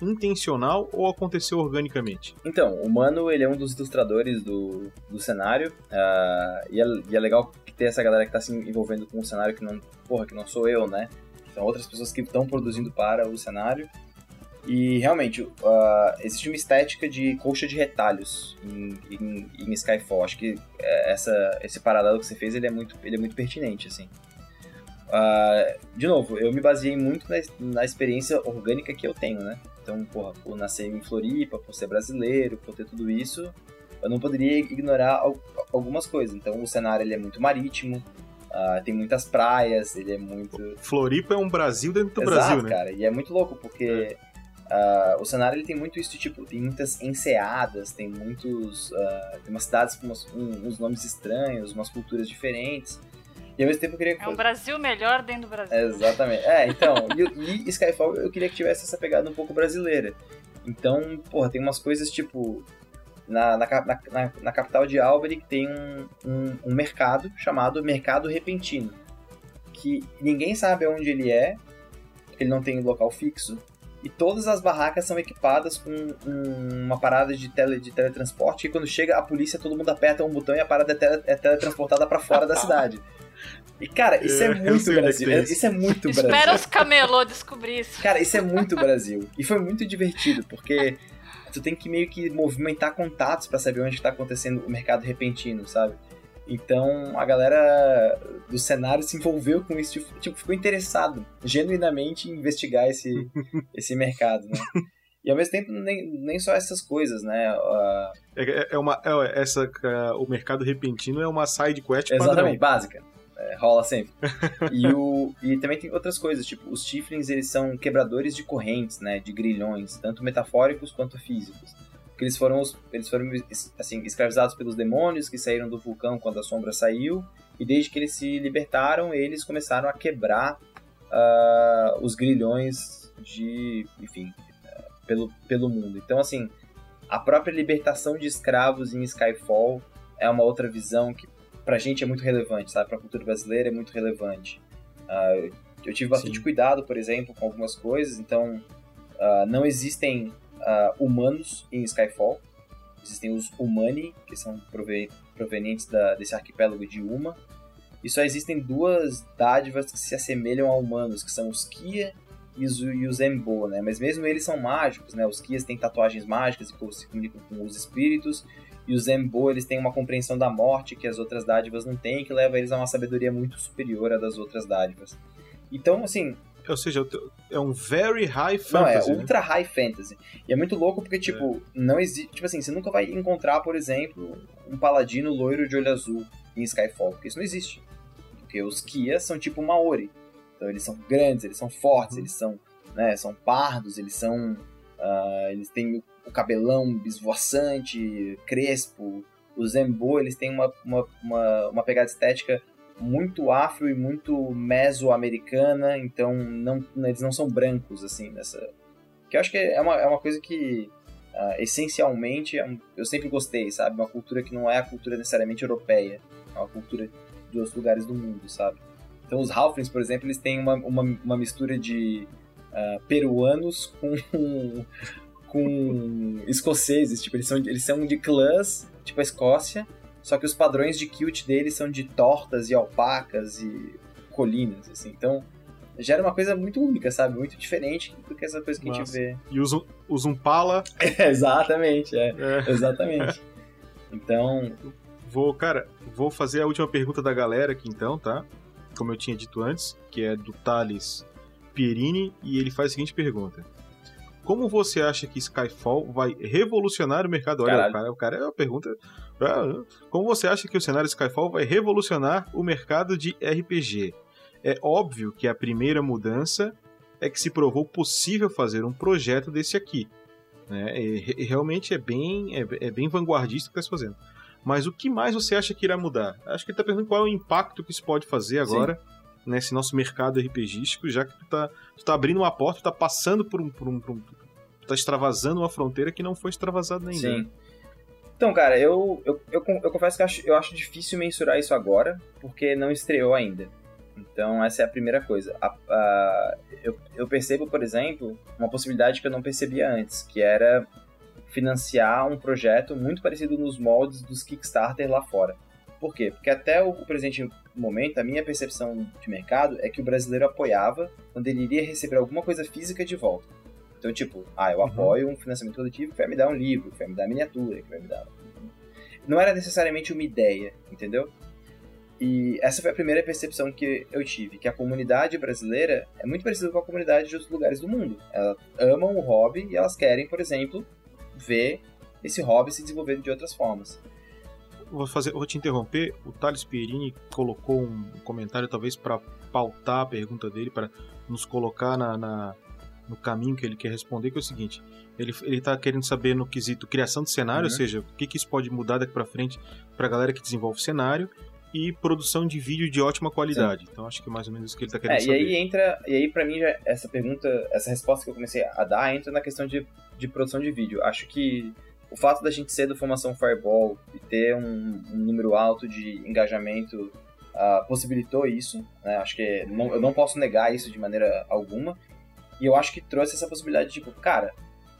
intencional ou aconteceu organicamente? Então, o Mano, ele é um dos ilustradores do, do cenário, uh, e, é, e, é, legal ter essa galera que está se envolvendo com o cenário que não, porra, que não sou eu, né? São outras pessoas que estão produzindo para o cenário. E realmente, uh, existe uma estética de colcha de retalhos em, em, em Skyfall. Acho que é, essa, esse paralelo que você fez ele é, muito, ele é muito pertinente, assim. Uh, de novo, eu me baseei muito na, na, experiência orgânica que eu tenho, né? Então, porra, por nascer em Floripa, por ser brasileiro, por ter tudo isso, eu não poderia ignorar algumas coisas. Então, o cenário ele é muito marítimo, uh, tem muitas praias, ele é muito... Floripa é um Brasil dentro do Exato, Brasil, né? cara, e é muito louco, porque... Uh, o cenário ele tem muito isso, tipo, tem muitas enseadas, tem muitos. Uh, tem umas cidades com umas, um, uns nomes estranhos, umas culturas diferentes. E ao mesmo tempo eu queria que É um Brasil melhor dentro do Brasil. exatamente. É, então, (laughs) e, e, Skyfall eu queria que tivesse essa pegada um pouco brasileira. Então, porra, tem umas coisas tipo. Na, na, na, na capital de Albany tem um, um, um, mercado chamado Mercado Repentino. Que ninguém sabe onde ele é, ele não tem local fixo. E todas as barracas são equipadas com um, uma parada de, tele, de teletransporte. E quando chega a polícia, todo mundo aperta um botão e a parada é, tele, é teletransportada para fora da cidade. E, cara, isso é, é muito Brasil. É, isso é muito Espera Brasil. Espera os camelô descobrir isso. Cara, isso é muito Brasil. E foi muito divertido, porque tu tem que meio que movimentar contatos para saber onde está acontecendo o mercado repentino, sabe? Então a galera do cenário se envolveu com isso, tipo, tipo ficou interessado genuinamente em investigar esse, (laughs) esse mercado, né? E ao mesmo tempo, nem, nem só essas coisas, né? Uh... É, é, uma, é, essa, uh, o mercado repentino é uma side quest Exatamente, padrão. básica. É, rola sempre. (laughs) e, o, e também tem outras coisas, tipo, os Tiflins, eles são quebradores de correntes, né, de grilhões, tanto metafóricos quanto físicos. Porque eles foram, os, eles foram assim, escravizados pelos demônios que saíram do vulcão quando a sombra saiu, e desde que eles se libertaram, eles começaram a quebrar uh, os grilhões de, enfim, uh, pelo, pelo mundo. Então, assim, a própria libertação de escravos em Skyfall é uma outra visão que pra gente é muito relevante, sabe? Pra cultura brasileira é muito relevante. Uh, eu tive bastante Sim. cuidado, por exemplo, com algumas coisas, então uh, não existem uh, humanos em Skyfall. Existem os Humani, que são provenientes da, desse arquipélago de Uma. E só existem duas dádivas que se assemelham a humanos, que são os Kia e os, e os Embo, né? Mas mesmo eles são mágicos, né? Os Kias têm tatuagens mágicas e se comunicam com os espíritos. E os Zembo, eles têm uma compreensão da morte que as outras dádivas não têm, que leva eles a uma sabedoria muito superior à das outras dádivas. Então, assim... Ou seja, é um very high fantasy. Não, é ultra high fantasy. E é muito louco porque, tipo, é. não existe... Tipo assim, você nunca vai encontrar, por exemplo, um paladino loiro de olho azul em Skyfall, porque isso não existe. Porque os Kia são tipo Maori. Então eles são grandes, eles são fortes, uhum. eles são né? São pardos, eles são. Uh, eles têm o cabelão esvoaçante, crespo. Os Zembo, eles têm uma, uma, uma, uma pegada estética muito afro e muito meso-americana, então não, eles não são brancos, assim, nessa... Que eu acho que é uma, é uma coisa que, uh, essencialmente, é eu sempre gostei, sabe? Uma cultura que não é a cultura necessariamente europeia, é uma cultura de outros lugares do mundo, sabe? Então os Halflings, por exemplo, eles têm uma, uma, uma mistura de uh, peruanos com, (laughs) com escoceses, tipo, eles são, eles são de clãs, tipo a Escócia, só que os padrões de kilt deles são de tortas e alpacas e colinas, assim. Então, gera uma coisa muito única, sabe? Muito diferente do que essa coisa que Nossa. a gente vê. E usa, usa um pala. (laughs) É, exatamente, é. é. Exatamente. Então. Vou, cara, vou fazer a última pergunta da galera aqui então, tá? Como eu tinha dito antes, que é do Thales Pierini, e ele faz a seguinte pergunta. Como você acha que Skyfall vai revolucionar o mercado? Olha, o cara, o cara é uma pergunta. Ah, como você acha que o cenário Skyfall vai revolucionar o mercado de RPG? É óbvio que a primeira mudança é que se provou possível fazer um projeto desse aqui. Né? E, realmente é bem, é, é bem vanguardista o que está fazendo. Mas o que mais você acha que irá mudar? Acho que ele está perguntando qual é o impacto que isso pode fazer agora Sim nesse nosso mercado RPGístico, já que tu tá, tu tá abrindo uma porta, tu tá passando por um, por um, por um tá extravasando uma fronteira que não foi extravasada ainda. Sim. Então, cara, eu, eu, eu, eu confesso que eu acho, eu acho difícil mensurar isso agora, porque não estreou ainda. Então, essa é a primeira coisa. A, a, eu, eu percebo, por exemplo, uma possibilidade que eu não percebia antes, que era financiar um projeto muito parecido nos moldes dos Kickstarter lá fora. Por quê? Porque até o presente momento, a minha percepção de mercado é que o brasileiro apoiava quando ele iria receber alguma coisa física de volta. Então, tipo, ah, eu uhum. apoio uhum. um financiamento coletivo que vai me dar um livro, que vai me dar miniatura, que vai me dar. Não era necessariamente uma ideia, entendeu? E essa foi a primeira percepção que eu tive, que a comunidade brasileira é muito parecida com a comunidade de outros lugares do mundo. Elas amam o hobby e elas querem, por exemplo, ver esse hobby se desenvolver de outras formas vou fazer, vou te interromper. O Thales Pierini colocou um comentário, talvez para pautar a pergunta dele, para nos colocar na, na, no caminho que ele quer responder, que é o seguinte: ele, ele tá querendo saber no quesito criação de cenário, uhum. ou seja, o que, que isso pode mudar daqui para frente para a galera que desenvolve cenário e produção de vídeo de ótima qualidade. Sim. Então acho que é mais ou menos isso que ele está querendo é, saber. E aí entra, e aí para mim já, essa pergunta, essa resposta que eu comecei a dar entra na questão de, de produção de vídeo. Acho que o fato da gente ser do Formação Fireball e ter um, um número alto de engajamento uh, possibilitou isso. Né? Acho que não, eu não posso negar isso de maneira alguma. E eu acho que trouxe essa possibilidade de, tipo, cara,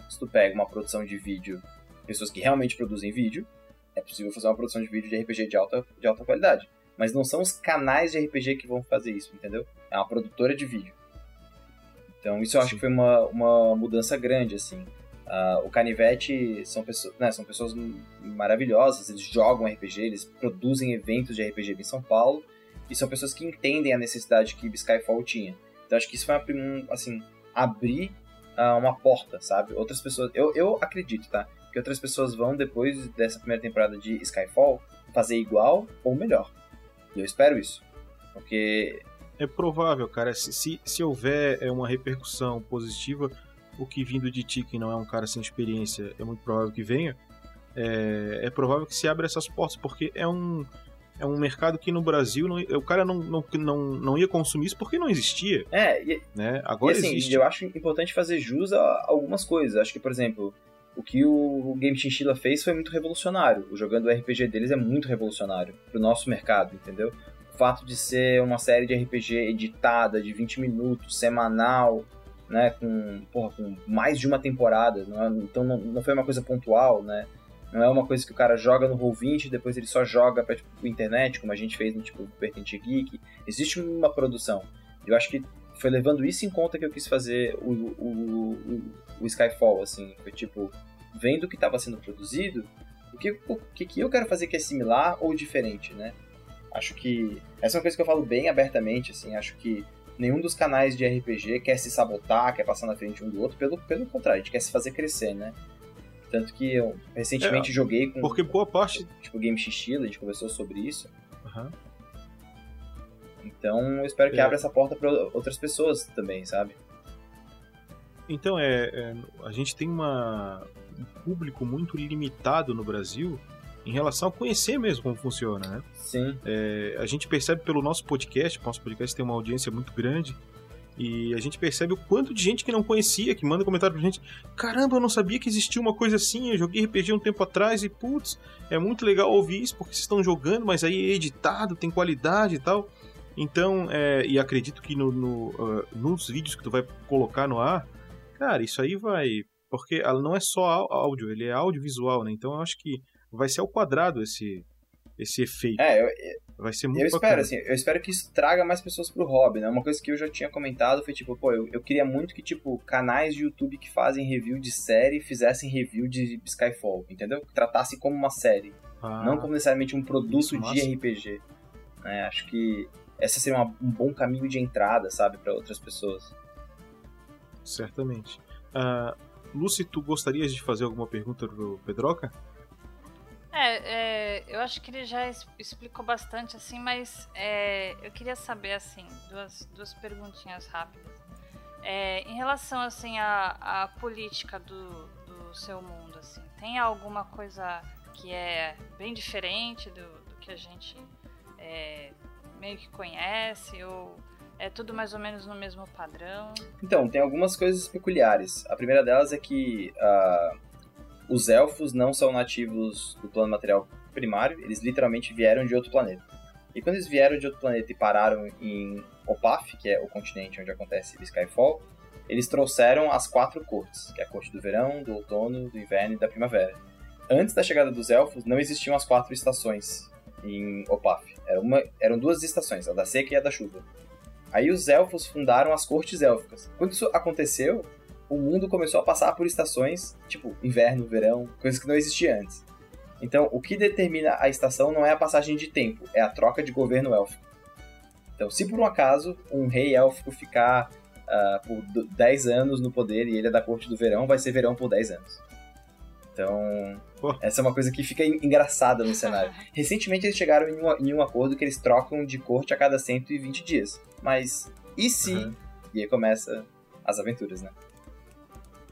se tu pega uma produção de vídeo, pessoas que realmente produzem vídeo, é possível fazer uma produção de vídeo de RPG de alta, de alta qualidade. Mas não são os canais de RPG que vão fazer isso, entendeu? É uma produtora de vídeo. Então isso eu acho Sim. que foi uma, uma mudança grande, assim. Uh, o Canivete são pessoas, né, são pessoas maravilhosas, eles jogam RPG, eles produzem eventos de RPG em São Paulo, e são pessoas que entendem a necessidade que Skyfall tinha. Então acho que isso foi uma, assim, abrir uh, uma porta, sabe? Outras pessoas, eu, eu acredito, tá? Que outras pessoas vão, depois dessa primeira temporada de Skyfall, fazer igual ou melhor. E eu espero isso. Porque. É provável, cara. Se, se, se houver é, uma repercussão positiva, o que vindo de ti, que não é um cara sem experiência, é muito provável que venha, é, é provável que se abra essas portas, porque é um, é um mercado que no Brasil não, o cara não, não, não, não ia consumir isso porque não existia. É, e, né? Agora e assim, existe. eu acho importante fazer jus a algumas coisas. Acho que, por exemplo, o que o Game Chinchilla fez foi muito revolucionário. O jogando o RPG deles é muito revolucionário pro nosso mercado, entendeu? O fato de ser uma série de RPG editada de 20 minutos, semanal, né, com, porra, com mais de uma temporada, não é, então não, não foi uma coisa pontual, né, não é uma coisa que o cara joga no Roll20 e depois ele só joga pra tipo, internet, como a gente fez no tipo Vertente Geek. Existe uma produção. Eu acho que foi levando isso em conta que eu quis fazer o, o, o, o Skyfall, assim. Foi tipo, vendo o que estava sendo produzido, o que, o que, que eu quero fazer que é similar ou diferente, né? Acho que. Essa é uma coisa que eu falo bem abertamente, assim. Acho que nenhum dos canais de RPG quer se sabotar, quer passar na frente um do outro, pelo, pelo contrário, a gente quer se fazer crescer, né? Tanto que eu recentemente é, joguei com. Porque boa parte. Tipo, Game Xixila, a gente conversou sobre isso. Uhum. Então eu espero que é. abra essa porta para outras pessoas também, sabe? Então, é, é, a gente tem uma, um público muito limitado no Brasil em relação a conhecer mesmo como funciona, né? Sim. É, a gente percebe pelo nosso podcast, nosso podcast tem uma audiência muito grande, e a gente percebe o quanto de gente que não conhecia, que manda comentário pra gente: caramba, eu não sabia que existia uma coisa assim, eu joguei RPG um tempo atrás e putz, é muito legal ouvir isso porque vocês estão jogando, mas aí é editado, tem qualidade e tal. Então, é, e acredito que no, no, uh, nos vídeos que tu vai colocar no ar, cara, isso aí vai. Porque ela não é só áudio, ele é audiovisual, né? Então eu acho que vai ser ao quadrado esse, esse efeito. É, eu, vai ser muito eu espero, bacana. assim, eu espero que isso traga mais pessoas pro hobby, né? Uma coisa que eu já tinha comentado foi tipo, pô, eu, eu queria muito que, tipo, canais de YouTube que fazem review de série fizessem review de Skyfall, entendeu? Que tratasse como uma série, Ah, não como necessariamente um produto de. RPG. né? Acho que essa seria uma- um bom caminho de entrada, sabe, para outras pessoas. Certamente. Ah, Lucy, tu gostarias de fazer alguma pergunta pro Pedroca? É, é, eu acho que ele já explicou bastante, assim, mas é, eu queria saber, assim, duas, duas perguntinhas rápidas. É, em relação, assim, à, política do, do seu mundo, assim, tem alguma coisa que é bem diferente do, do que a gente é, meio que conhece, ou é tudo mais ou menos no mesmo padrão? Então, tem algumas coisas peculiares. A primeira delas é que ah, os elfos não são nativos do plano material primário, eles literalmente vieram de outro planeta. E quando eles vieram de outro planeta e pararam em Opaf, que é o continente onde acontece Skyfall, eles trouxeram as quatro cortes, que é a corte do verão, do outono, do inverno e da primavera. Antes da chegada dos elfos, não existiam as quatro estações em Opaf. Era uma, eram duas estações, a da seca e a da chuva. Aí os elfos fundaram as cortes élficas. Quando isso aconteceu, o mundo começou a passar por estações, tipo inverno, verão, coisas que não existiam antes. Então, o que determina a estação não é a passagem de tempo, é a troca de governo élfico. Então, se por um acaso um rei élfico ficar ah, por do- 10 anos no poder e ele é da corte do verão, vai ser verão por 10 anos. Então, Pô. essa é uma coisa que fica en- engraçada no cenário. (laughs) Recentemente eles chegaram em um, em um acordo que eles trocam de corte a cada 120 dias. Mas e se? Uhum. E aí começa as aventuras, né?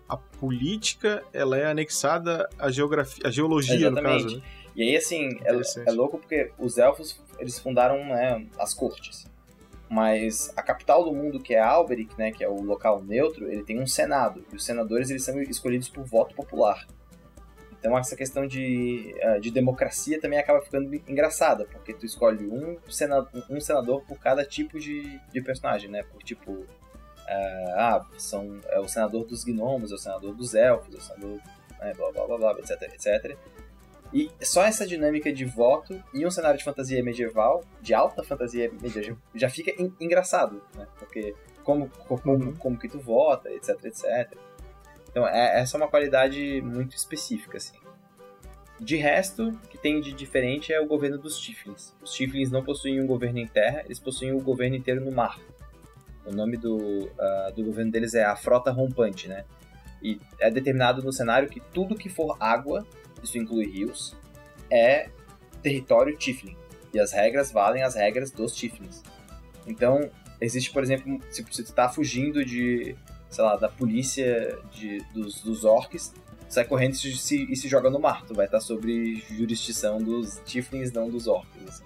A política, ela é anexada à geografia, à geologia, no Exatamente. caso, né? E aí, assim, é, é louco porque os elfos, eles fundaram né, as cortes. Mas a capital do mundo, que é Alberic, né, que é o local neutro, ele tem um senado. E os senadores, eles são escolhidos por voto popular. Então essa questão de, eh, de democracia também acaba ficando engraçada, porque tu escolhe um senador, um senador por cada tipo de, de personagem, né? Por tipo, eh, ah, são, é o senador dos gnomos, é o senador dos elfos, é o senador, né, blá blá blá blá, etc, etc. E só essa dinâmica de voto e um cenário de fantasia medieval, de alta fantasia medieval, já fica en- engraçado, né? Porque como, como, como que tu vota, etc, etc. Então, é, essa é uma qualidade muito específica, assim. De resto, o que tem de diferente é o governo dos Tiflins. Os Tiflins não possuem um governo em terra, eles possuem o governo inteiro no mar. O nome do, ah, do governo deles é a Frota Rompante, né? E é determinado no cenário que tudo que for água, isso inclui rios, é território Tiflin. E as regras valem as regras dos Tiflins. Então, existe, por exemplo, se você está fugindo de, sei lá, da polícia de, dos, dos orcs, sai correndo e se, e se joga no mar. Tu vai estar sobre jurisdição dos Tiflins, não dos orcs. assim.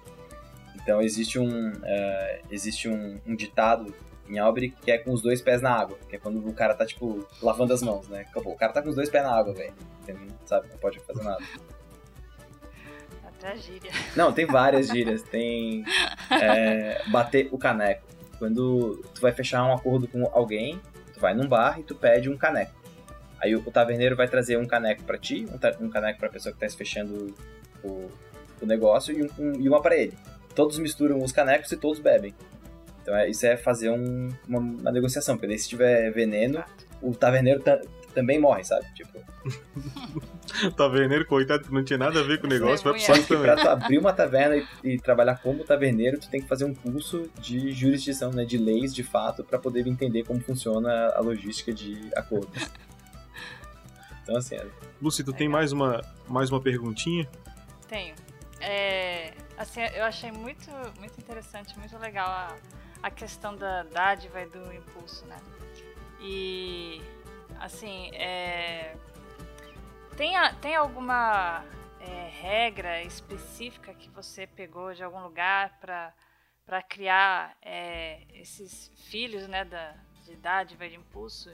Então, existe um, eh, existe um, um ditado em Alberic que é com os dois pés na água, que é quando o cara tá, tipo, lavando as mãos, né? Acabou. O cara tá com os dois pés na água, velho. Sabe? Não pode fazer nada. Até a gíria. Não, tem várias gírias. Tem é, bater o caneco. Quando tu vai fechar um acordo com alguém, tu vai num bar e tu pede um caneco. Aí o, o taverneiro vai trazer um caneco pra ti, um, um caneco pra pessoa que tá fechando o, o negócio e, um, um- e uma pra ele. Todos misturam os canecos e todos bebem. Então é- isso é fazer um- uma, uma negociação, porque daí se tiver veneno, o taverneiro ta- também morre, sabe? Tipo, (laughs) Taverneiro, coitado, que não tinha nada a ver com o negócio, vai pro saco também. pra tu abrir uma taverna e, e trabalhar como taverneiro, tu tem que fazer um curso de jurisdição, né, de leis de fato, pra poder entender como funciona a logística de acordos. Então assim, é- Lucy, tu tem mais uma, mais uma perguntinha? Tenho. É, assim, eu achei muito, muito interessante, muito legal a, a questão da dádiva e do impulso, né? E assim, é... tem, a, tem alguma é, regra específica que você pegou de algum lugar para criar é, esses filhos, né, da, de dádiva de impulso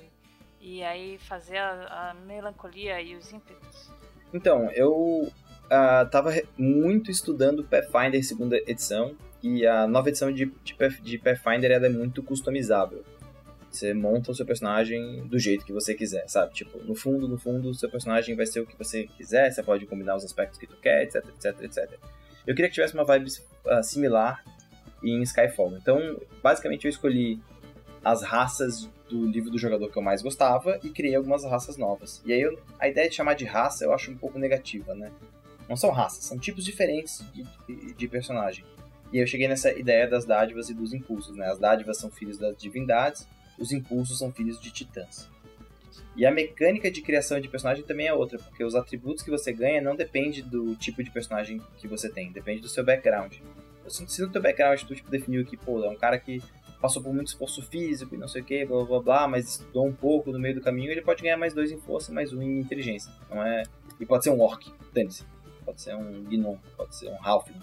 e, e aí fazer a, a, melancolia e os ímpetos? Então, eu estava uh, muito estudando Pathfinder segunda edição e a nova edição de, de, de Pathfinder é muito customizável. Você monta o seu personagem do jeito que você quiser, sabe? Tipo, no fundo, no fundo, o seu personagem vai ser o que você quiser, você pode combinar os aspectos que tu quer, etc, etc, etc. Eu queria que tivesse uma vibe uh, similar em Skyfall. Então, basicamente, eu escolhi as raças do livro do jogador que eu mais gostava e criei algumas raças novas. E aí, eu, a ideia de chamar de raça eu acho um pouco negativa, né? Não são raças, são tipos diferentes de, de, de personagem. E eu cheguei nessa ideia das dádivas e dos impulsos, né? As dádivas são filhos das divindades, os impulsos são filhos de titãs. E a mecânica de criação de personagem também é outra, porque os atributos que você ganha não depende do tipo de personagem que você tem, depende do seu background. Se no teu background tu tipo, definiu que, pô, é um cara que passou por muito esforço físico e não sei o que, blá blá blá, mas estudou um pouco no meio do caminho, ele pode ganhar mais dois em força, mais um em inteligência. Não é... E pode ser um orc, dane-se. Pode ser um gnom, pode ser um halfling.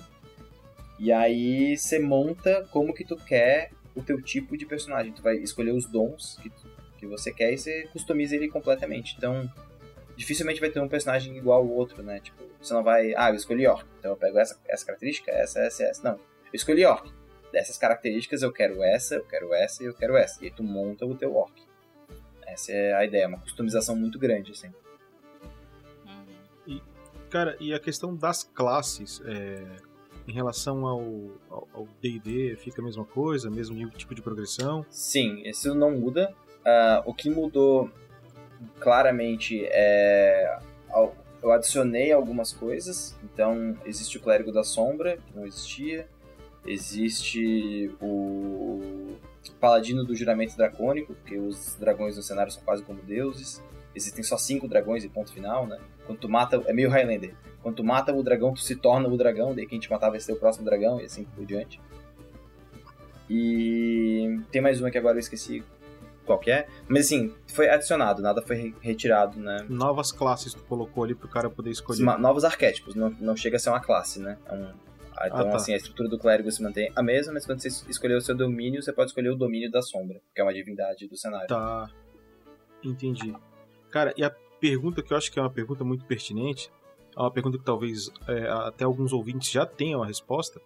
E aí você monta como que tu quer o teu tipo de personagem. Tu vai escolher os dons que, tu, que você quer e você customiza ele completamente. Então, dificilmente vai ter um personagem igual ao outro, né? Tipo, você não vai, ah, eu escolhi orc, então eu pego essa, essa característica, essa, essa, essa. Não, eu escolhi orc. Dessas características eu quero essa, eu quero essa e eu quero essa. E aí tu monta o teu orc. Essa é a ideia, uma customização muito grande, assim. Uhum. E, cara, e a questão das classes, é, em relação ao D&D, fica a mesma coisa, mesmo tipo de progressão? Sim, isso não muda. Uh, o que mudou claramente é eu adicionei algumas coisas. Então, existe o Clérigo da Sombra, que não existia. Existe o Paladino do Juramento Dracônico, porque os dragões no cenário são quase como deuses. Existem só cinco dragões e ponto final, né? Quando tu mata, é meio Highlander. Quando tu mata o dragão, tu se torna o dragão, daí quem te matar vai ser o próximo dragão, e assim por diante. E tem mais uma que agora eu esqueci qualquer. Mas assim, foi adicionado, nada foi retirado, né? Novas classes tu colocou ali pro cara poder escolher. novos arquétipos, não, não chega a ser uma classe, né? É um, ah, então, ah, tá. assim, a estrutura do clérigo se mantém a mesma, mas quando você escolher o seu domínio, você pode escolher o domínio da sombra, que é uma divindade do cenário. Tá. Entendi. Cara, e a pergunta que eu acho que é uma pergunta muito pertinente, é uma pergunta que talvez é, até alguns ouvintes já tenham a resposta,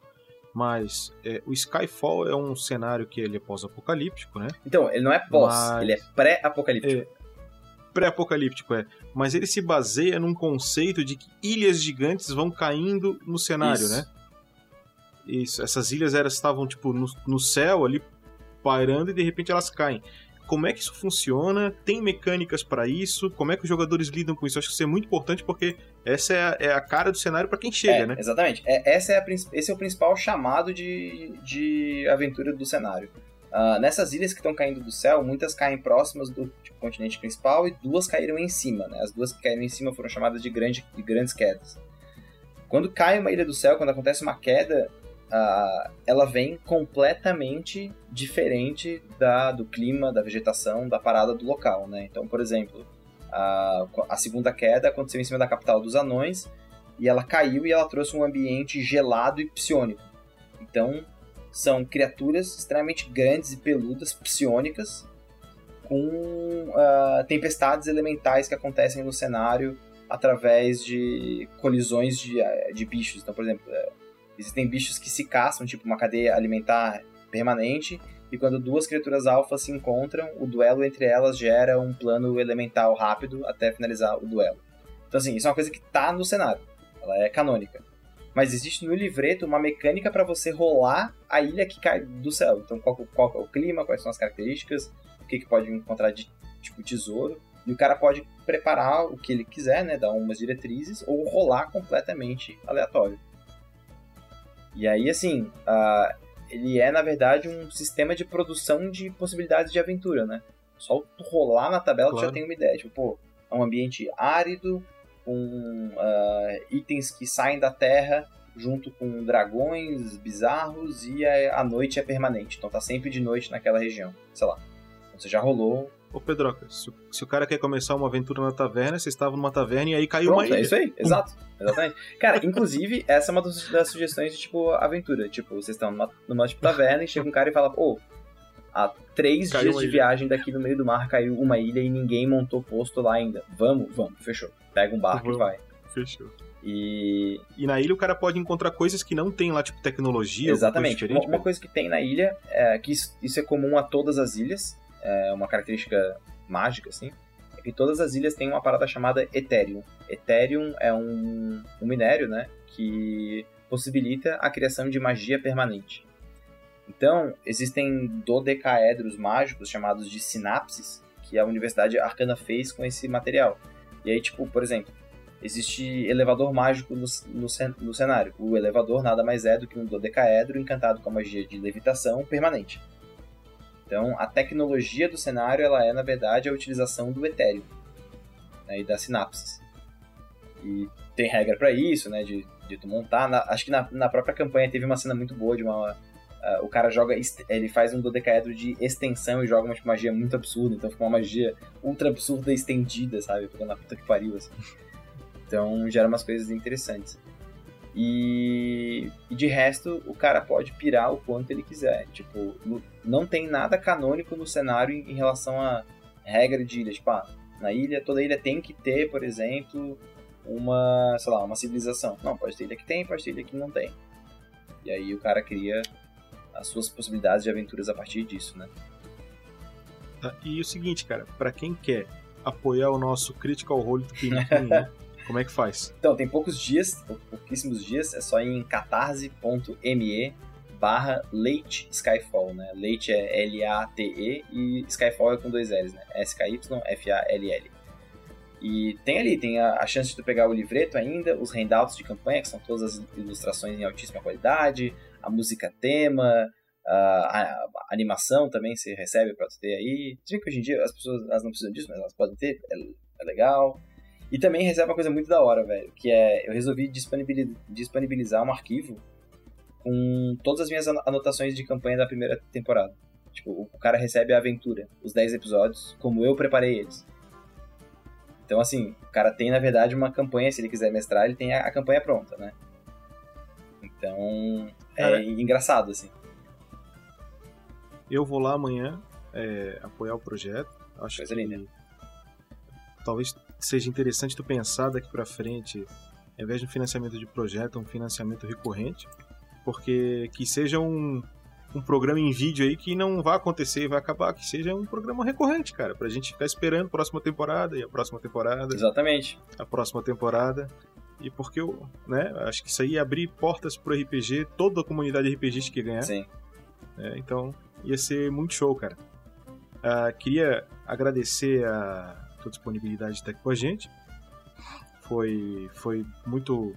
mas é, o Skyfall é um cenário que ele é pós-apocalíptico, né? Então, ele não é pós, mas... ele é pré-apocalíptico. É, pré-apocalíptico, é. Mas ele se baseia num conceito de que ilhas gigantes vão caindo no cenário, Isso. né? Isso. Essas ilhas elas estavam, tipo, no, no céu ali, pairando, e de repente elas caem como é que isso funciona, tem mecânicas para isso, como é que os jogadores lidam com isso. Eu acho que isso é muito importante porque essa é a, é a cara do cenário para quem chega, é, né? Exatamente. É, essa é a, esse é o principal chamado de, de aventura do cenário. Uh, nessas ilhas que estão caindo do céu, muitas caem próximas do tipo, continente principal e duas caíram em cima. Né? As duas que caíram em cima foram chamadas de, grande, de grandes quedas. Quando cai uma ilha do céu, quando acontece uma queda, uh, ela vem completamente diferente da, do clima, da vegetação, da parada do local, né? Então, por exemplo, a, a segunda queda aconteceu em cima da capital dos anões e ela caiu e ela trouxe um ambiente gelado e psionico. Então, são criaturas extremamente grandes e peludas, psionicas, com uh, tempestades elementais que acontecem no cenário através de colisões de, de bichos. Então, por exemplo, Existem bichos que se caçam, tipo uma cadeia alimentar permanente, e quando duas criaturas alfa se encontram, o duelo entre elas gera um plano elemental rápido até finalizar o duelo. Então, assim, isso é uma coisa que tá no cenário, ela é canônica. Mas existe no livreto uma mecânica para você rolar a ilha que cai do céu. Então, qual, qual é o clima, quais são as características, o que, que pode encontrar de tipo tesouro. E o cara pode preparar o que ele quiser, né? Dar umas diretrizes ou rolar completamente aleatório. E aí, assim, uh, ele é, na verdade, um sistema de produção de possibilidades de aventura, né? Só tu rolar na tabela claro. tu já tem uma ideia. Tipo, pô, é um ambiente árido, com uh, itens que saem da terra junto com dragões bizarros e a, a, noite é permanente. Então tá sempre de noite naquela região. Sei lá. Então você já rolou Ô Pedroca, se, se, o cara quer começar uma aventura na taverna, você estava numa taverna e aí caiu Pronto, uma ilha. É isso aí, exato. Exatamente. Cara, inclusive, essa é uma das, sugestões de, tipo, aventura. Tipo, vocês estão numa, numa tipo, taverna e chega um cara e fala, ô, há três caiu dias de ilha. viagem daqui no meio do mar caiu uma ilha e ninguém montou posto lá ainda. Vamos? Vamos, fechou. Pega um barco Vamos. e vai. Fechou. E... e na ilha o cara pode encontrar coisas que não tem lá, tipo tecnologia. Exatamente. Coisa uma, uma, coisa que tem na ilha, é que isso, isso é comum a todas as ilhas, é uma característica mágica, assim, é que todas as ilhas têm uma parada chamada Ethereum. Ethereum é um, um minério, né, que possibilita a criação de magia permanente. Então, existem dodecaedros mágicos chamados de sinapses que a Universidade Arcana fez com esse material. E aí, tipo, por exemplo, existe elevador mágico no, no, no, cenário. O elevador nada mais é do que um dodecaedro encantado com a magia de levitação permanente. Então, a tecnologia do cenário ela é, na verdade, a utilização do Ethereum né, e das sinapses. E tem regra para isso, né, de, de tu montar. Na, acho que na, na própria campanha teve uma cena muito boa de uma... Uh, o cara joga, ele faz um dodecaedro de extensão e joga uma tipo, magia muito absurda, então fica uma magia ultra absurda estendida, sabe? Ficando na puta que pariu, assim. Então gera umas coisas interessantes. E, e, de resto, o cara pode pirar o quanto ele quiser. Tipo, não tem nada canônico no cenário em, em relação a regra de ilha. Tipo, ah, na ilha, toda ilha tem que ter, por exemplo, uma, sei lá, uma civilização. Não, pode ter ilha que tem, pode ter ilha que não tem. E aí o cara cria as suas possibilidades de aventuras a partir disso, né? E o seguinte, cara, para quem quer apoiar o nosso Critical Role do Pinguim, (laughs) como é que faz? Então, tem poucos dias, pouquíssimos dias, é só em catarse.me barra Late Skyfall, né? Late é L-A-T-E e Skyfall é com dois L's, né? S-K-Y-F-A-L-L. E tem ali, tem a, a, chance de tu pegar o livreto ainda, os handouts de campanha, que são todas as ilustrações em altíssima qualidade, a música tema, a, a, a animação também você recebe pra tu ter aí. Se que hoje em dia as pessoas elas não precisam disso, mas elas podem ter, é, é legal. E também recebe uma coisa muito da hora, velho, que é eu resolvi disponibilizar, um arquivo com todas as minhas anotações de campanha da primeira temporada. Tipo, o cara recebe a aventura, os 10 episódios, como eu preparei eles. Então, assim, o cara tem, na verdade, uma campanha, se ele quiser mestrar, ele tem a, a campanha pronta, né? Então, é, é engraçado, assim. Eu vou lá amanhã é, apoiar o projeto. Acho Coisa que linda. Talvez seja interessante tu pensar daqui para frente, ao invés de um financiamento de projeto, um financiamento recorrente, porque que seja um, um programa em vídeo aí que não vai acontecer e vai acabar, que seja um programa recorrente, cara, pra gente ficar esperando a próxima temporada e a próxima temporada. Exatamente. A próxima temporada. E porque eu, né, acho que isso aí ia abrir portas pro RPG, toda a comunidade RPGista que ganhar. Sim. É, então, ia ser muito show, cara. Uh, queria agradecer a tua disponibilidade de estar aqui com a gente. Foi, foi muito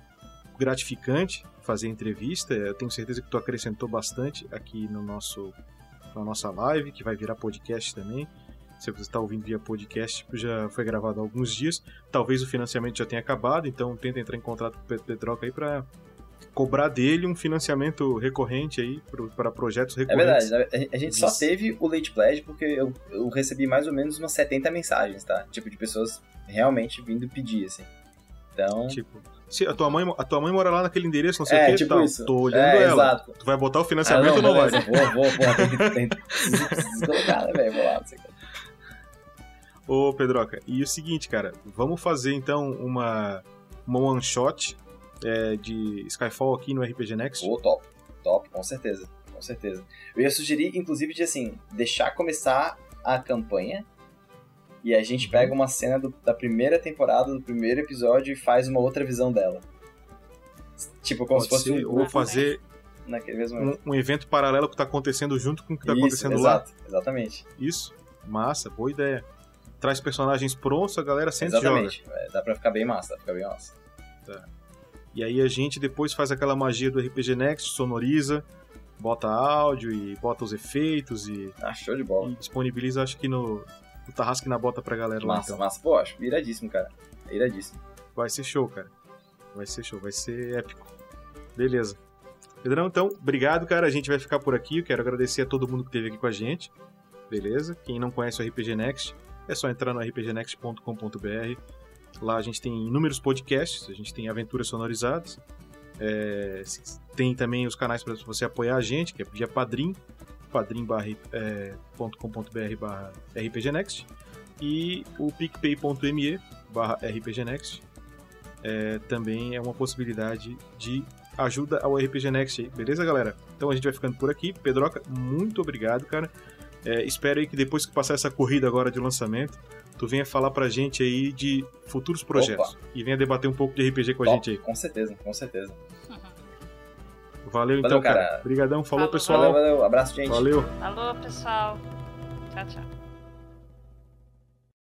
gratificante fazer a entrevista. Eu tenho certeza que tu acrescentou bastante aqui no nosso na nossa live, que vai virar podcast também. Se você está ouvindo via podcast, já foi gravado há alguns dias. Talvez o financiamento já tenha acabado, então tenta entrar em contato com o Pedroca aí para cobrar dele um financiamento recorrente aí para projetos recorrentes. É verdade, a gente só teve o Late Pledge porque eu, eu recebi mais ou menos umas 70 mensagens, tá? Tipo, de pessoas realmente vindo pedir, assim. Então... Tipo, se a tua mãe, a tua mãe mora lá naquele endereço, não sei é, o que, tipo tá, isso. tô olhando é, ela. Exato. Tu vai botar o financiamento ah, não, ou não vai? Vou, vou, vou. Tem que, tem, preciso, preciso colocar, né, velho? Vou lá, não sei o que. Ô, Pedroca, e o seguinte, cara, vamos fazer então uma, uma one shot é, de Skyfall aqui no RPG Next? Pô, top, top, com certeza, com certeza. Eu ia sugerir, inclusive, de assim, deixar começar a campanha e a gente pega uma cena do, da primeira temporada, do primeiro episódio e faz uma outra visão dela. Tipo, como Pode se fosse ser, um ou fazer naquele mesmo um, um evento paralelo que tá acontecendo junto com o que tá Isso, acontecendo exato, exatamente. lá. Isso, massa, boa ideia. Traz personagens prontos, a galera sente joga. Exatamente. É, dá pra ficar bem massa, dá pra ficar bem massa. E aí a gente depois faz aquela magia do RPG Next, sonoriza, bota áudio e bota os efeitos e, Ah, show de bola. e disponibiliza, acho que no, no Tarrasque na Bota pra galera lá. Massa, Então. massa. Pô, acho iradíssimo, cara. Iradíssimo. Vai ser show, cara. Vai ser show, vai ser épico. Beleza. Pedrão, então, obrigado, cara. A gente vai ficar por aqui. Eu quero agradecer a todo mundo que esteve aqui com a gente. Beleza? Quem não conhece o RPG Next, é só entrar no rpgnext.com.br. Lá a gente tem inúmeros podcasts, a gente tem aventuras sonorizadas. É, tem também os canais para você apoiar a gente, que é via Padrim, padrim.com.br barra rpgnext e o picpay.me barra rpgnext é, também é uma possibilidade de ajuda ao RPG Next aí, beleza, galera? Então a gente vai ficando por aqui. Pedroca, muito obrigado, cara. É, espero aí que depois que passar essa corrida agora de lançamento, tu venha falar pra gente aí de futuros projetos. Opa. E venha debater um pouco de RPG com Top, a gente aí. Com certeza, com certeza. Valeu, então, cara. Obrigadão. Falou, falou, pessoal. Valeu, valeu. Abraço, gente. Valeu. Falou, pessoal. Tchau, tchau.